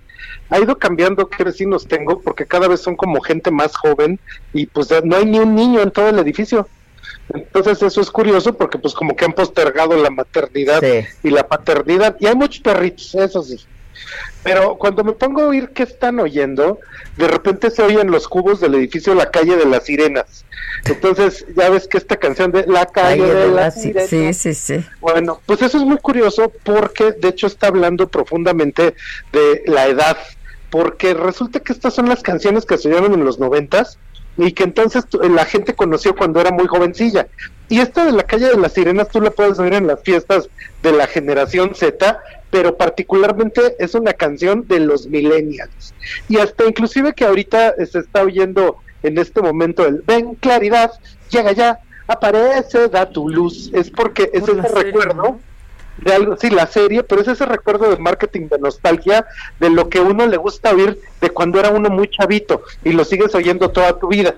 ha ido cambiando qué vecinos tengo, porque cada vez son como gente más joven y pues no hay ni un niño en todo el edificio. Entonces eso es curioso porque pues como que han postergado la maternidad y la paternidad y hay muchos perritos, eso sí. Pero cuando me pongo a oír qué están oyendo, de repente se oyen los cubos del edificio La Calle de las Sirenas. Entonces, ya ves que esta canción de La Calle, de, las Sirenas. Sí, sí, sí. Bueno, pues eso es muy curioso porque de hecho está hablando profundamente de la edad. Porque resulta que estas son las canciones que se oyeron en los noventas y que entonces la gente conoció cuando era muy jovencilla. Y esta de la calle de las sirenas tú la puedes oír en las fiestas de la generación Z pero particularmente es una canción de los millennials. Y hasta inclusive que ahorita se está oyendo en este momento el ven claridad, llega ya, aparece, da tu luz. Es porque es ese recuerdo de algo, sí, la serie, pero es ese recuerdo de marketing de nostalgia de lo que uno le gusta oír de cuando era uno muy chavito y lo sigues oyendo toda tu vida.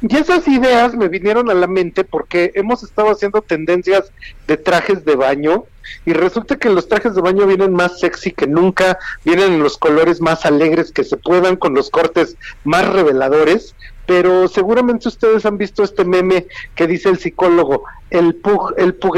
Y esas ideas me vinieron a la mente porque hemos estado haciendo tendencias de trajes de baño y resulta que los trajes de baño vienen más sexy que nunca, vienen en los colores más alegres que se puedan, con los cortes más reveladores, pero seguramente ustedes han visto este meme que dice el psicólogo, el pug, el pug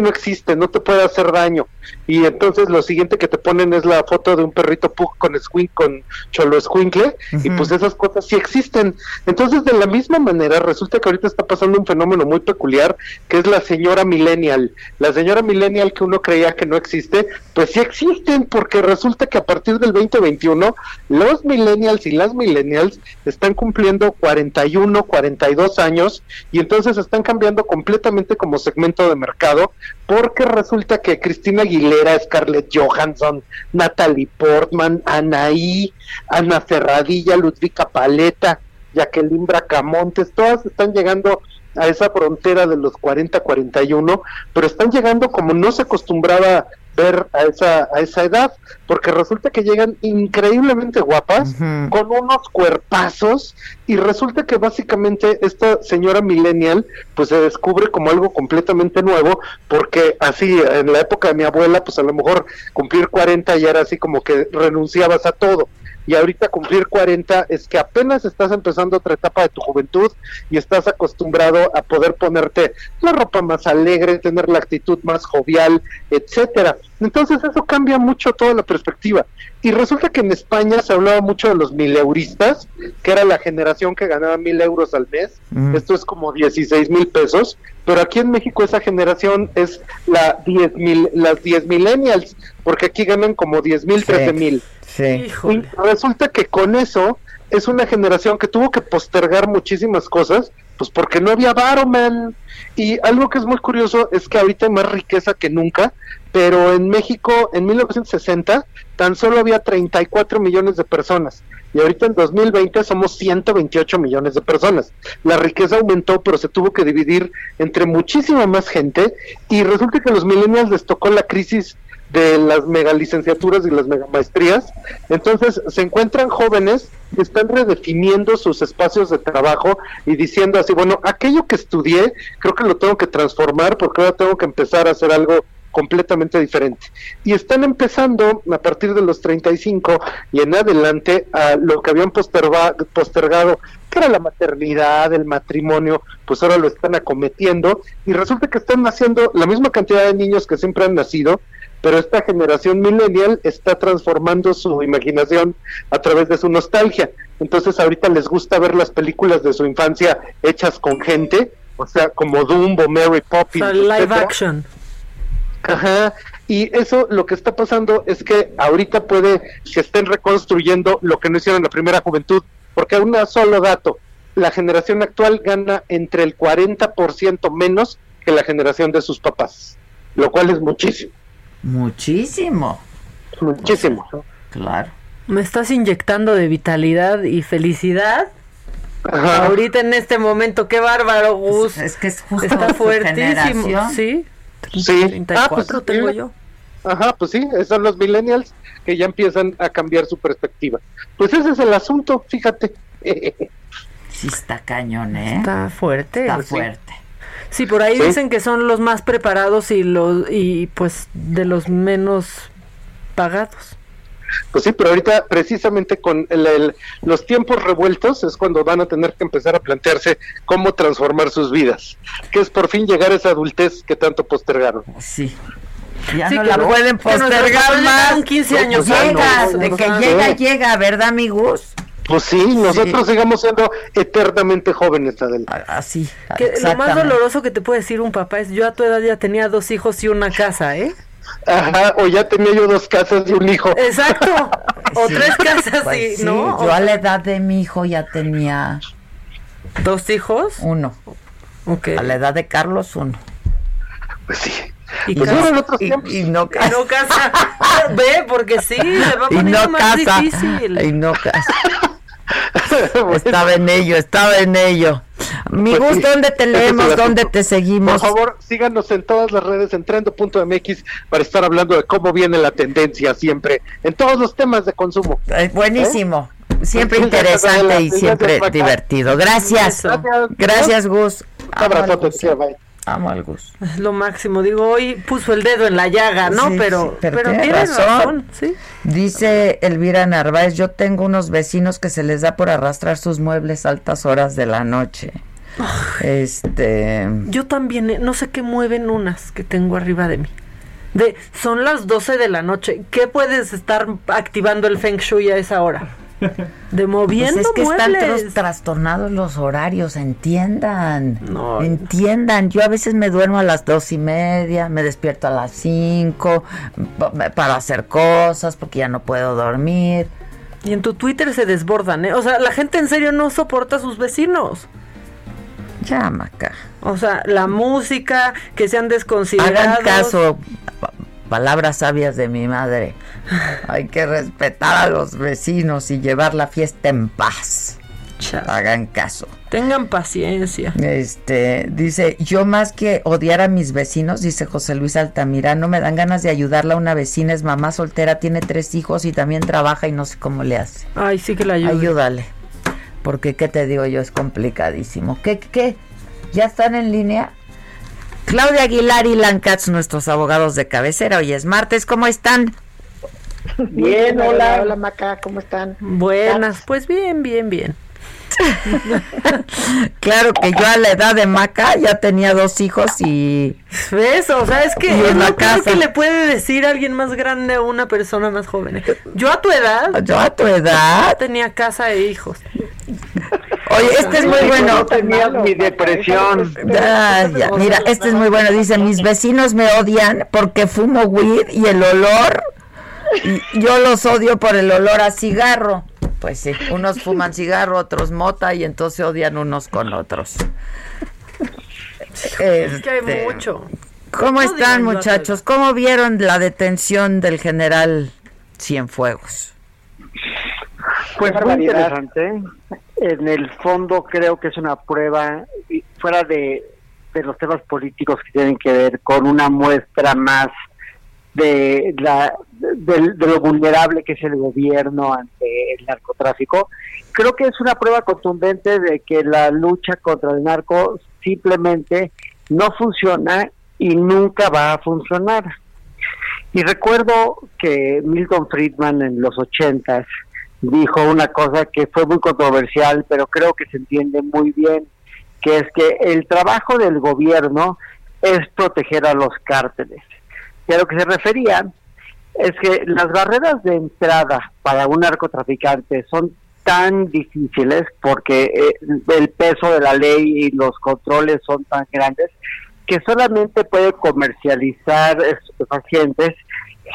no existe, no te puede hacer daño. Y entonces lo siguiente que te ponen es la foto de un perrito pug con squink, con cholo escuincle, y pues esas cosas sí existen. Entonces, de la misma manera, resulta que ahorita está pasando un fenómeno muy peculiar, que es la señora millennial. La señora millennial que uno creía que no existe, pues sí existen, porque resulta que a partir del 2021, los millennials y las millennials están cumpliendo 41, 42 años, y entonces están cambiando completamente como segmento de mercado, porque resulta que Cristina Aguilera, Scarlett Johansson, Natalie Portman, Anaí, Ana Ferradilla, Ludvika Paleta, Jacqueline Bracamontes, todas están llegando a esa frontera de los 40-41, pero están llegando como no se acostumbraba ver a esa, a esa edad, porque resulta que llegan increíblemente guapas, con unos cuerpazos, y resulta que básicamente esta señora millennial, pues se descubre como algo completamente nuevo, porque así, en la época de mi abuela, pues a lo mejor cumplir 40 ya era así como que renunciabas a todo y ahorita cumplir 40 es que apenas estás empezando otra etapa de tu juventud y estás acostumbrado a poder ponerte la ropa más alegre, tener la actitud más jovial, etcétera. Entonces eso cambia mucho toda la perspectiva. Y resulta que en España se hablaba mucho de los mileuristas, que era la generación que ganaba mil euros al mes. Esto es como 16 mil pesos. Pero aquí en México esa generación es la 10 mil, las 10 millennials, porque aquí ganan como 10 mil, 13 mil. Y resulta que con eso es una generación que tuvo que postergar muchísimas cosas, pues porque no había Baroman. Y algo que es muy curioso es que ahorita hay más riqueza que nunca, pero en México en 1960 tan solo había 34 millones de personas. Y ahorita en 2020 somos 128 millones de personas. La riqueza aumentó, pero se tuvo que dividir entre muchísima más gente. Y resulta que a los millennials les tocó la crisis de las mega licenciaturas y las mega maestrías. Entonces se encuentran jóvenes que están redefiniendo sus espacios de trabajo y diciendo así, bueno, aquello que estudié creo que lo tengo que transformar porque ahora tengo que empezar a hacer algo completamente diferente. Y están empezando a partir de los 35 y en adelante a lo que habían postergado, que era la maternidad, el matrimonio, pues ahora lo están acometiendo y resulta que están naciendo la misma cantidad de niños que siempre han nacido pero esta generación millennial está transformando su imaginación a través de su nostalgia. Entonces ahorita les gusta ver las películas de su infancia hechas con gente, o sea, como Dumbo, Mary Poppins. live action. Ajá. Y eso lo que está pasando es que ahorita puede que estén reconstruyendo lo que no hicieron en la primera juventud, porque un solo dato, la generación actual gana entre el 40% menos que la generación de sus papás, lo cual es muchísimo. Muchísimo. Muchísimo. Claro. Me estás inyectando de vitalidad y felicidad. Ahorita en este momento, qué bárbaro, Gus. Es, que es justo Está fuertísimo. Sí. Sí. 34 ah, pues, tengo yo. Ajá, pues sí, son los millennials que ya empiezan a cambiar su perspectiva. Pues ese es el asunto, fíjate. <laughs> sí, está cañón, ¿eh? Está fuerte. Está fuerte. Sí, por ahí dicen que son los más preparados y los y pues de los menos pagados. Pues sí, pero ahorita precisamente con el, los tiempos revueltos es cuando van a tener que empezar a plantearse cómo transformar sus vidas, que es por fin llegar a esa adultez que tanto postergaron. Sí. Ya no la pueden postergar más. 15 años. Llega, de que llega, llega, ¿verdad, amigos? Pues sí, nosotros sigamos siendo eternamente jóvenes, Adel. Así. lo más doloroso que te puede decir un papá es: yo a tu edad ya tenía dos hijos y una casa, ¿eh? Ajá, o ya tenía yo dos casas y un hijo. Exacto. <laughs> o tres casas pues y, ¿no? Yo a la edad de mi hijo ya tenía. ¿Dos hijos? Uno. A la edad de Carlos, uno. Pues sí. Y, pues otros y, no casa. Y no casa. <laughs> Ve, porque sí, se va a poner no más casa. difícil. Y no casa. <laughs> <laughs> estaba en ello, estaba en ello. Mi pues gusto, ¿dónde te leemos? ¿Dónde te seguimos? Por favor, síganos en todas las redes en trendo.mx para estar hablando de cómo viene la tendencia siempre en todos los temas de consumo. buenísimo. Siempre interesante y siempre divertido. Gracias. Gracias, Gus. Abrazo, Amo al Gus. Es lo máximo. Digo, hoy puso el dedo en la llaga, ¿no? pero, pero, tiene, razón. ¿sí? Dice Elvira Narváez, yo tengo unos vecinos que se les da por arrastrar sus muebles a altas horas de la noche. este... Yo también, eh, no sé qué mueven unas que tengo arriba de mí. De, son las 12 de la noche. ¿Qué puedes estar activando el Feng Shui a esa hora? De moviendo pues es que están trastornados los horarios, entiendan. entiendan. Yo a veces me duermo a las dos y media, me despierto a las cinco para hacer cosas porque ya no puedo dormir. Y en tu Twitter se desbordan, ¿eh? O sea, la gente en serio no soporta a sus vecinos. Ya, Maca. O sea, la música, que sean desconsiderados. Hagan caso, palabras sabias de mi madre. Hay que respetar a los vecinos y llevar la fiesta en paz. Hagan caso. Tengan paciencia. Este, dice, yo más que odiar a mis vecinos, dice José Luis Altamira, no me dan ganas de ayudarla. Una vecina es mamá soltera, tiene tres hijos y también trabaja y no sé cómo le hace. Ay, sí que la ayuda. Ayúdale. Porque, ¿qué te digo yo? Es complicadísimo. ¿Qué, qué? ¿Ya están en línea? Claudia Aguilar y Lancats, nuestros abogados de cabecera. Hoy es martes, ¿cómo están? Bien, hola, hola Maca, ¿cómo están? Buenas, pues bien, bien, bien. <laughs> claro que yo a la edad de Maca ya tenía dos hijos y... ¿Ves? O sea, es que no creo que le puede decir a alguien más grande a una persona más joven. Yo a tu edad... Yo a tu edad... Tenía casa e hijos. Oye, este es muy bueno. Tenía mi depresión. Ya. Mira, este es muy bueno. Dice, mis vecinos me odian porque fumo weed y el olor, yo los odio por el olor a cigarro. Pues sí, unos fuman cigarro, otros mota y entonces odian unos con otros. <laughs> es que hay este, mucho. ¿Cómo están muchachos? ¿Cómo vieron la detención del general Cienfuegos? Pues muy interesante. En el fondo creo que es una prueba, fuera de, los temas políticos que tienen que ver con una muestra más de, la, de, lo vulnerable que es el gobierno ante el narcotráfico. Creo que es una prueba contundente de que la lucha contra el narco simplemente no funciona y nunca va a funcionar. Y recuerdo que Milton Friedman en los ochentas dijo una cosa que fue muy controversial, pero creo que se entiende muy bien, que es que el trabajo del gobierno es proteger a los cárteles. Y a lo que se refería es que las barreras de entrada para un narcotraficante son tan difíciles porque eh, el peso de la ley y los controles son tan grandes que solamente puede comercializar pacientes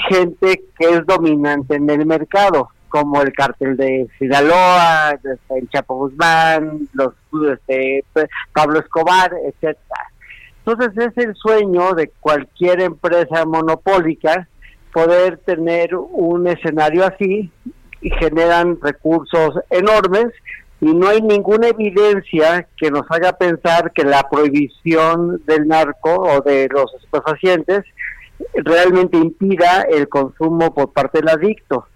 gente que es dominante en el mercado como el cártel de Sinaloa, el Chapo Guzmán, los este, Pablo Escobar, etcétera. Entonces es el sueño de cualquier empresa monopólica poder tener un escenario así y generan recursos enormes y no hay ninguna evidencia que nos haga pensar que la prohibición del narco o de los estupefacientes realmente impida el consumo por parte del adicto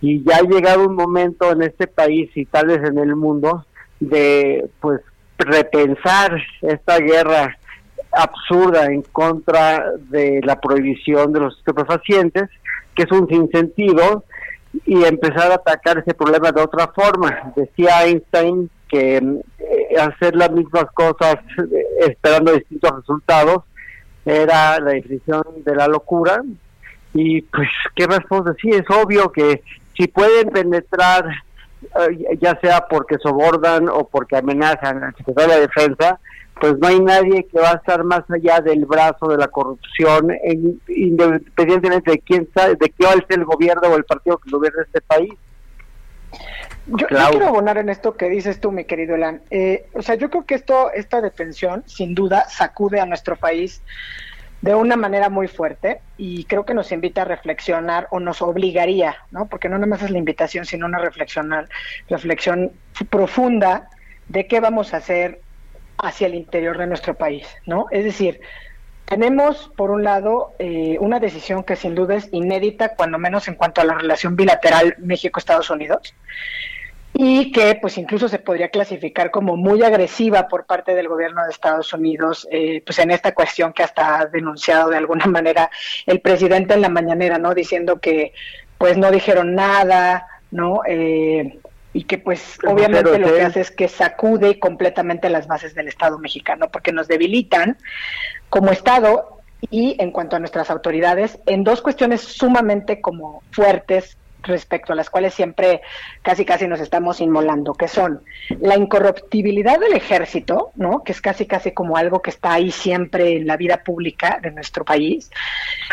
y ya ha llegado un momento en este país y tal vez en el mundo de pues repensar esta guerra absurda en contra de la prohibición de los estupefacientes, que es un sinsentido, y empezar a atacar ese problema de otra forma. Decía Einstein que eh, hacer las mismas cosas eh, esperando distintos resultados era la definición de la locura. Y pues, ¿qué más puedo decir? Es obvio que si pueden penetrar, eh, ya sea porque sobordan o porque amenazan al secretario de Defensa, pues no hay nadie que va a estar más allá del brazo de la corrupción, independientemente de quién sabe, de qué es el gobierno o el partido que gobierna este país. Yo, quiero abonar en esto que dices tú, mi querido Elan. Eh, o sea, yo creo que esto, esta detención, sin duda, sacude a nuestro país de una manera muy fuerte y creo que nos invita a reflexionar o nos obligaría, ¿no? Porque no nada más es la invitación, sino una reflexionar, reflexión profunda de qué vamos a hacer hacia el interior de nuestro país, ¿no? Es decir, tenemos, por un lado, eh, una decisión que sin duda es inédita, cuando menos en cuanto a la relación bilateral México-Estados Unidos, y que pues incluso se podría clasificar como muy agresiva por parte del gobierno de Estados Unidos, eh, pues en esta cuestión que hasta ha denunciado de alguna <laughs> manera el presidente en la mañanera, ¿no? Diciendo que pues no dijeron nada, ¿no? Eh, y que pues obviamente lo que hace es que sacude completamente las bases del Estado mexicano, porque nos debilitan como Estado y en cuanto a nuestras autoridades en dos cuestiones sumamente como fuertes respecto a las cuales siempre casi casi nos estamos inmolando, que son la incorruptibilidad del ejército, ¿no? que es casi casi como algo que está ahí siempre en la vida pública de nuestro país,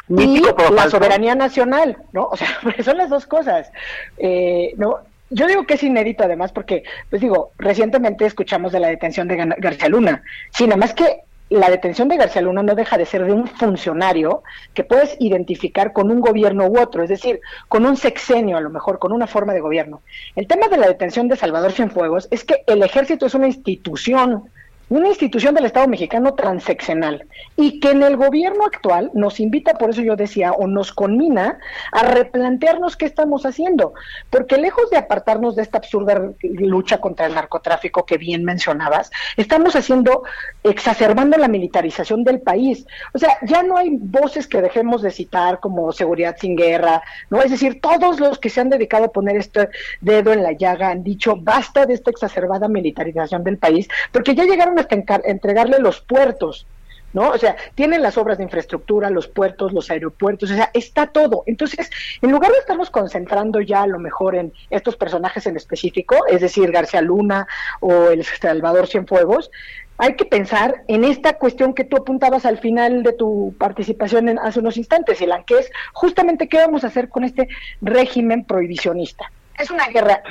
y la soberanía nacional, ¿no? O sea, <laughs> son las dos cosas, eh, ¿no? Yo digo que es inédito además porque, pues digo, recientemente escuchamos de la detención de García Luna. Sí, nada más que la detención de García Luna no deja de ser de un funcionario que puedes identificar con un gobierno u otro, es decir, con un sexenio a lo mejor, con una forma de gobierno. El tema de la detención de Salvador Cienfuegos es que el ejército es una institución una institución del Estado mexicano transeccional y que en el gobierno actual nos invita, por eso yo decía, o nos conmina a replantearnos qué estamos haciendo, porque lejos de apartarnos de esta absurda lucha contra el narcotráfico que bien mencionabas, estamos haciendo, exacerbando la militarización del país. O sea, ya no hay voces que dejemos de citar como seguridad sin guerra, ¿no? Es decir, todos los que se han dedicado a poner este dedo en la llaga han dicho, basta de esta exacerbada militarización del país, porque ya llegaron entregarle los puertos, ¿no? O sea, tienen las obras de infraestructura, los puertos, los aeropuertos, o sea, está todo. Entonces, en lugar de estarnos concentrando ya a lo mejor en estos personajes en específico, es decir, García Luna o el Salvador Cienfuegos, hay que pensar en esta cuestión que tú apuntabas al final de tu participación en, hace unos instantes, Elan, que es justamente qué vamos a hacer con este régimen prohibicionista. Es una guerra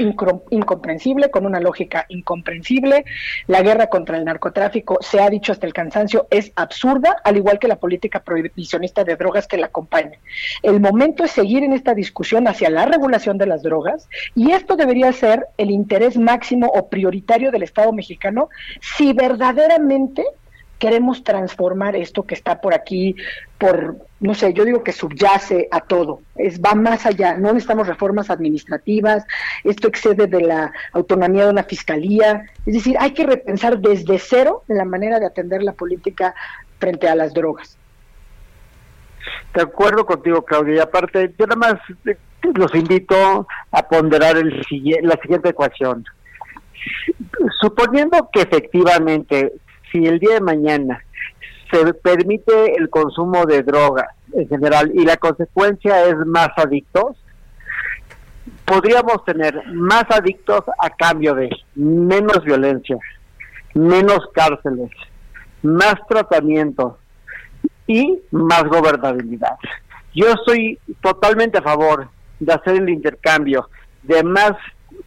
incomprensible, con una lógica incomprensible. La guerra contra el narcotráfico, se ha dicho hasta el cansancio, es absurda, al igual que la política prohibicionista de drogas que la acompaña. El momento es seguir en esta discusión hacia la regulación de las drogas y esto debería ser el interés máximo o prioritario del Estado mexicano si verdaderamente queremos transformar esto que está por aquí, por, no sé, yo digo que subyace a todo, es va más allá, no necesitamos reformas administrativas, esto excede de la autonomía de una fiscalía, es decir, hay que repensar desde cero la manera de atender la política frente a las drogas. De acuerdo contigo, Claudia, y aparte, yo nada más eh, los invito a ponderar el, la siguiente ecuación. Suponiendo que efectivamente si el día de mañana se permite el consumo de drogas en general y la consecuencia es más adictos, podríamos tener más adictos a cambio de menos violencia, menos cárceles, más tratamiento y más gobernabilidad. Yo estoy totalmente a favor de hacer el intercambio de más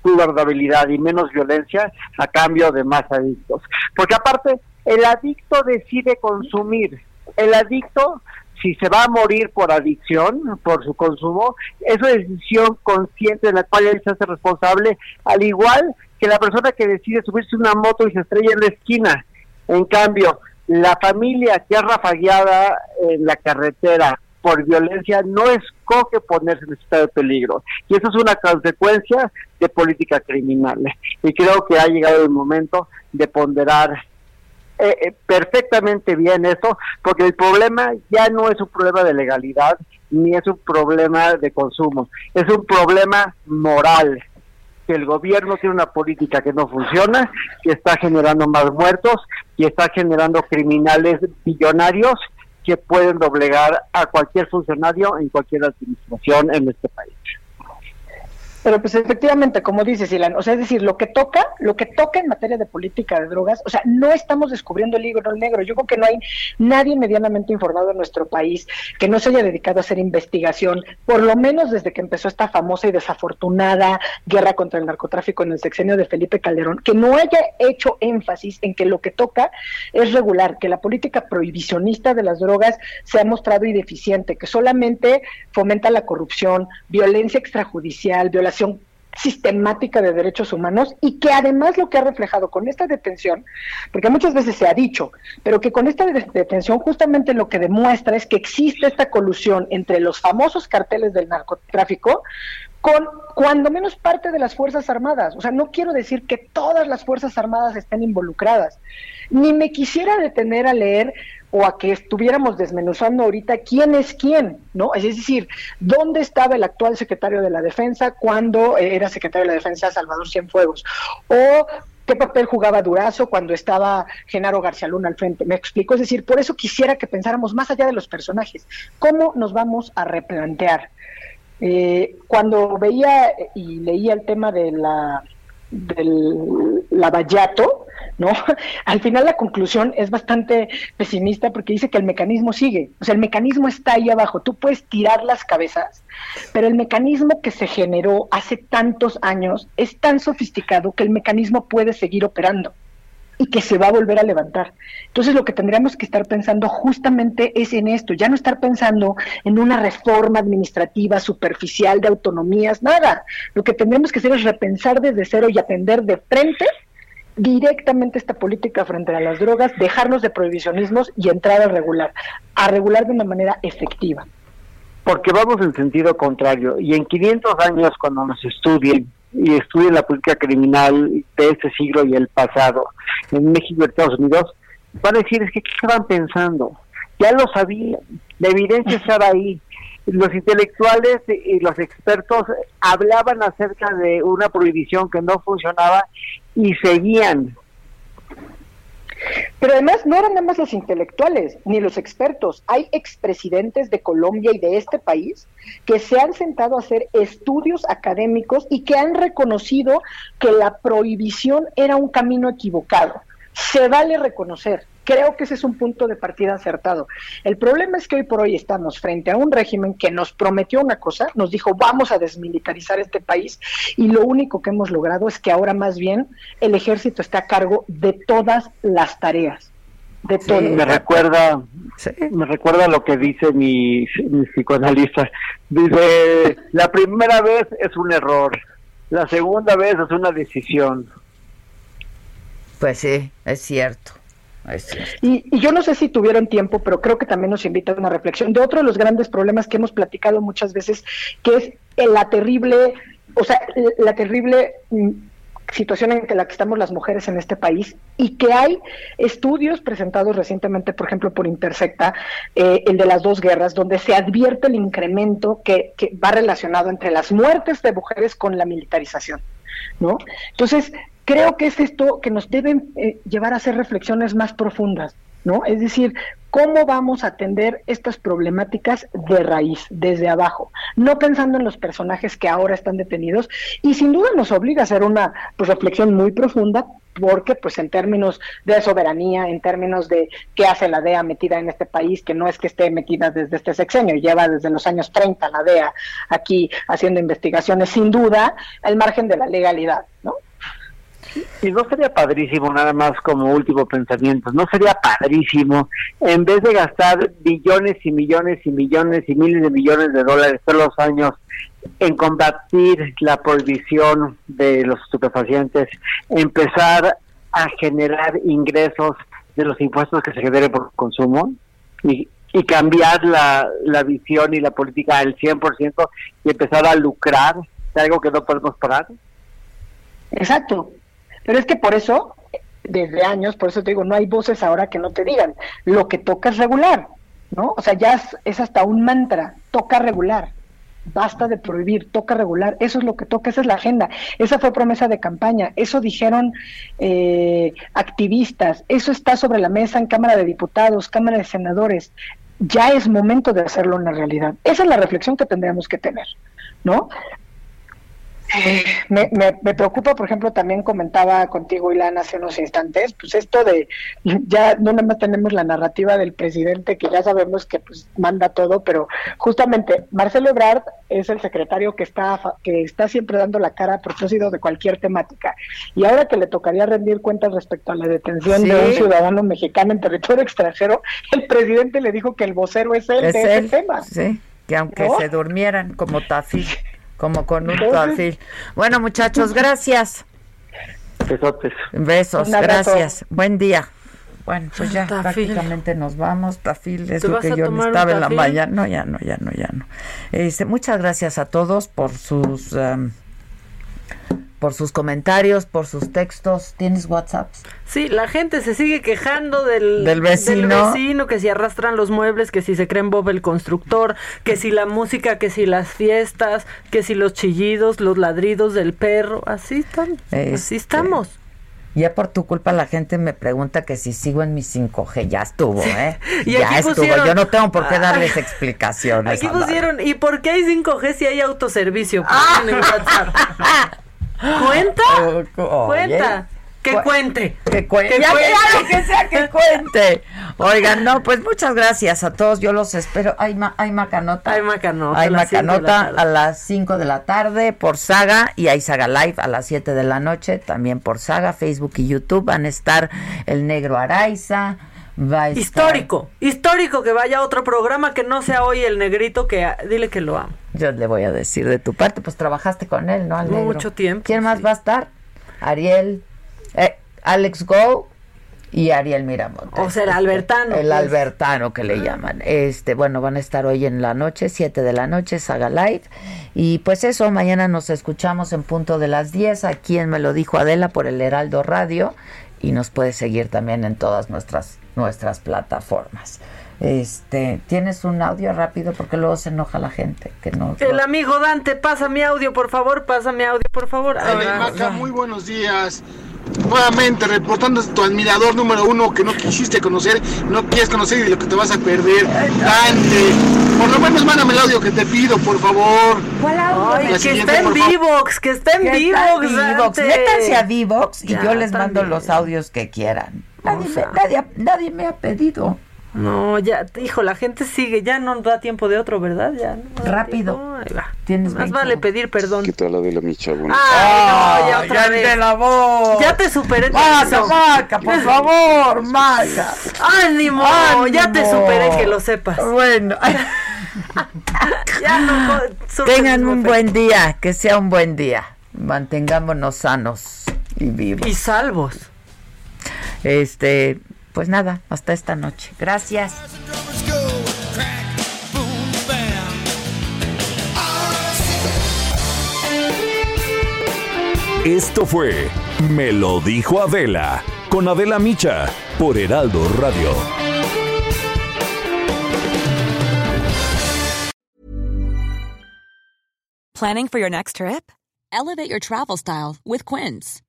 gobernabilidad y menos violencia a cambio de más adictos. Porque aparte, el adicto decide consumir. El adicto, si se va a morir por adicción, por su consumo, es una decisión consciente de la cual él se hace responsable, al igual que la persona que decide subirse una moto y se estrella en la esquina. En cambio, la familia que es rafagueada en la carretera por violencia no escoge ponerse en estado de peligro. Y eso es una consecuencia de política criminal. Y creo que ha llegado el momento de ponderar eh, eh, perfectamente bien eso, porque el problema ya no es un problema de legalidad ni es un problema de consumo, es un problema moral que el gobierno tiene una política que no funciona, que está generando más muertos y está generando criminales billonarios que pueden doblegar a cualquier funcionario en cualquier administración en este país. Pero pues efectivamente, como dices, Ilan, o sea, es decir, lo que toca, lo que toca en materia de política de drogas, o sea, no estamos descubriendo el libro negro. Yo creo que no hay nadie medianamente informado en nuestro país que no se haya dedicado a hacer investigación, por lo menos desde que empezó esta famosa y desafortunada guerra contra el narcotráfico en el sexenio de Felipe Calderón, que no haya hecho énfasis en que lo que toca es regular, que la política prohibicionista de las drogas se ha mostrado ineficiente, que solamente fomenta la corrupción, violencia extrajudicial, violación sistemática de derechos humanos y que además lo que ha reflejado con esta detención, porque muchas veces se ha dicho, pero que con esta detención justamente lo que demuestra es que existe esta colusión entre los famosos carteles del narcotráfico con cuando menos parte de las Fuerzas Armadas. O sea, no quiero decir que todas las Fuerzas Armadas estén involucradas, ni me quisiera detener a leer o a que estuviéramos desmenuzando ahorita quién es quién, ¿no? Es decir, ¿dónde estaba el actual secretario de la Defensa cuando era secretario de la Defensa Salvador Cienfuegos? O qué papel jugaba Durazo cuando estaba Genaro García Luna al frente. Me explico, es decir, por eso quisiera que pensáramos más allá de los personajes, cómo nos vamos a replantear. Eh, cuando veía y leía el tema de la del lavallato, ¿no? <laughs> Al final la conclusión es bastante pesimista porque dice que el mecanismo sigue, o sea, el mecanismo está ahí abajo, tú puedes tirar las cabezas, pero el mecanismo que se generó hace tantos años es tan sofisticado que el mecanismo puede seguir operando y que se va a volver a levantar. Entonces lo que tendríamos que estar pensando justamente es en esto, ya no estar pensando en una reforma administrativa superficial de autonomías, nada. Lo que tendríamos que hacer es repensar desde cero y atender de frente directamente esta política frente a las drogas, dejarnos de prohibicionismos y entrar a regular, a regular de una manera efectiva. Porque vamos en sentido contrario y en 500 años cuando nos estudien y estudien la política criminal de este siglo y el pasado en México y Estados Unidos, van a decir, es que ¿qué estaban pensando? Ya lo sabían, la evidencia estaba ahí. Los intelectuales y los expertos hablaban acerca de una prohibición que no funcionaba y seguían pero además no eran nada más los intelectuales ni los expertos. Hay expresidentes de Colombia y de este país que se han sentado a hacer estudios académicos y que han reconocido que la prohibición era un camino equivocado. Se vale reconocer. Creo que ese es un punto de partida acertado. El problema es que hoy por hoy estamos frente a un régimen que nos prometió una cosa, nos dijo vamos a desmilitarizar este país y lo único que hemos logrado es que ahora más bien el ejército está a cargo de todas las tareas. De todo. Me recuerda, me recuerda lo que dice mi, mi psicoanalista. Dice, la primera vez es un error, la segunda vez es una decisión. Pues sí, es cierto. Y, yo no sé si tuvieron tiempo, pero creo que también nos invita a una reflexión de otro de los grandes problemas que hemos platicado muchas veces, que es la terrible, o sea, la terrible mm, situación en la que estamos las mujeres en este país y que hay estudios presentados recientemente, por ejemplo, por Intersecta, eh, el de las dos guerras, donde se advierte el incremento que, que va relacionado entre las muertes de mujeres con la militarización. ¿No? Entonces, creo que es esto que nos debe eh, llevar a hacer reflexiones más profundas, ¿no? Es decir, ¿cómo vamos a atender estas problemáticas de raíz, desde abajo? No pensando en los personajes que ahora están detenidos y sin duda nos obliga a hacer una pues, reflexión muy profunda porque pues en términos de soberanía, en términos de qué hace la DEA metida en este país, que no es que esté metida desde este sexenio, lleva desde los años 30 la DEA aquí haciendo investigaciones, sin duda, al margen de la legalidad, ¿no? Y no sería padrísimo, nada más como último pensamiento, no sería padrísimo, en vez de gastar billones y millones y millones y miles de millones de dólares todos los años en combatir la prohibición de los estupefacientes, empezar a generar ingresos de los impuestos que se generen por consumo y, y cambiar la, la visión y la política al 100% y empezar a lucrar de algo que no podemos parar. Exacto, pero es que por eso, desde años, por eso te digo, no hay voces ahora que no te digan, lo que toca es regular, ¿no? O sea, ya es, hasta un mantra, toca regular. Basta de prohibir, toca regular, eso es lo que toca, esa es la agenda, esa fue promesa de campaña, eso dijeron eh, activistas, eso está sobre la mesa en Cámara de Diputados, Cámara de Senadores, ya es momento de hacerlo una realidad, esa es la reflexión que tendríamos que tener, ¿no? Me, me, preocupa, por ejemplo, también comentaba contigo, Ilan, hace unos instantes, pues esto de, ya no nada más tenemos la narrativa del presidente, que ya sabemos que pues manda todo, pero justamente Marcelo Ebrard es el secretario que está, que está siempre dando la cara a propósito de cualquier temática. Y ahora que le tocaría rendir cuentas respecto a la detención de un ciudadano mexicano en territorio extranjero, el presidente le dijo que el vocero es él de ese tema. Sí, que aunque se durmieran como Tafi. Como con un tafil. Bueno, muchachos, gracias. Besotes. Besos, gracias. Buen día. Bueno, pues ya prácticamente nos vamos. Tafil es lo que yo necesitaba en la mañana. No, ya no, ya no, ya no. Este, muchas gracias a todos por sus por sus comentarios, por sus textos. ¿Tienes WhatsApp? Sí, la gente se sigue quejando del, del, vecino. vecino, que si arrastran los muebles, que si se creen Bob el constructor, que si la música, que si las fiestas, que si los chillidos, los ladridos del perro. Así están, así este, estamos. Ya por tu culpa la gente me pregunta que si sigo en mi 5G. Ya estuvo, ¿eh? <laughs> ya estuvo. Yo no tengo por qué darles <laughs> explicaciones. Aquí pusieron, ¿y por qué hay 5G si hay autoservicio? <laughs> ¿Cuenta? Cuenta. Que cuente. Que cuente. Ya, cuente. que sea que <laughs> cuente. Oigan, no, pues muchas gracias a todos. Yo los espero. Hay, hay macanota. Hay macanota. Hay macanota a las 5 de la tarde por Saga y hay Saga Live a las 7 de la noche también por Saga, Facebook y YouTube. Van a estar el negro Araiza. Histórico, histórico que vaya a otro programa que no sea hoy el negrito que dile que lo amo. Yo le voy a decir de tu parte, pues trabajaste con él, ¿no? Al Mucho tiempo. ¿Quién más va a estar? Ariel, eh, Alex Go y Ariel Miramontes. O sea, el Albertano. El pues. Albertano que le ah. llaman. Este, bueno, van a estar hoy en la noche, 7 de la noche, Saga Live. Y pues eso, mañana nos escuchamos en punto de las 10, aquí en Me lo dijo Adela por el Heraldo Radio y nos puede seguir también en todas nuestras nuestras plataformas. Este, ¿tienes un audio rápido? Porque luego se enoja la gente. que no El amigo Dante, pasa mi audio, por favor, pasa mi audio, por favor. Maca, muy buenos días. Nuevamente reportando tu admirador número uno que no quisiste conocer, no quieres conocer y de lo que te vas a perder. Dante, por lo menos mándame el audio que te pido, por favor. ¿Cuál audio? que está en Vivox, que está en Vivox. Métanse a Vivox y yo les mando los audios que quieran. Nadie, nadie, me ha pedido. No, ya, hijo, la gente sigue, ya no da tiempo de otro, ¿verdad? Ya. Rápido. ahí va. Tienes Más vale pedir perdón. ¿Qué tal la de la micha? Ay, no, ya otra vez. de la voz. Ya te superé. Maca, Maca, por favor, Maca. Ánimo, ya te superé, que lo sepas. Bueno. <laughs> <laughs> ya no, Tengan un buen día, que sea un buen día. Mantengámonos sanos y vivos. Y salvos. Este, pues nada, hasta esta noche. Gracias. Esto fue Me lo dijo Adela con Adela Micha por Heraldo Radio. Planning for your next trip? Elevate your travel style with Quince.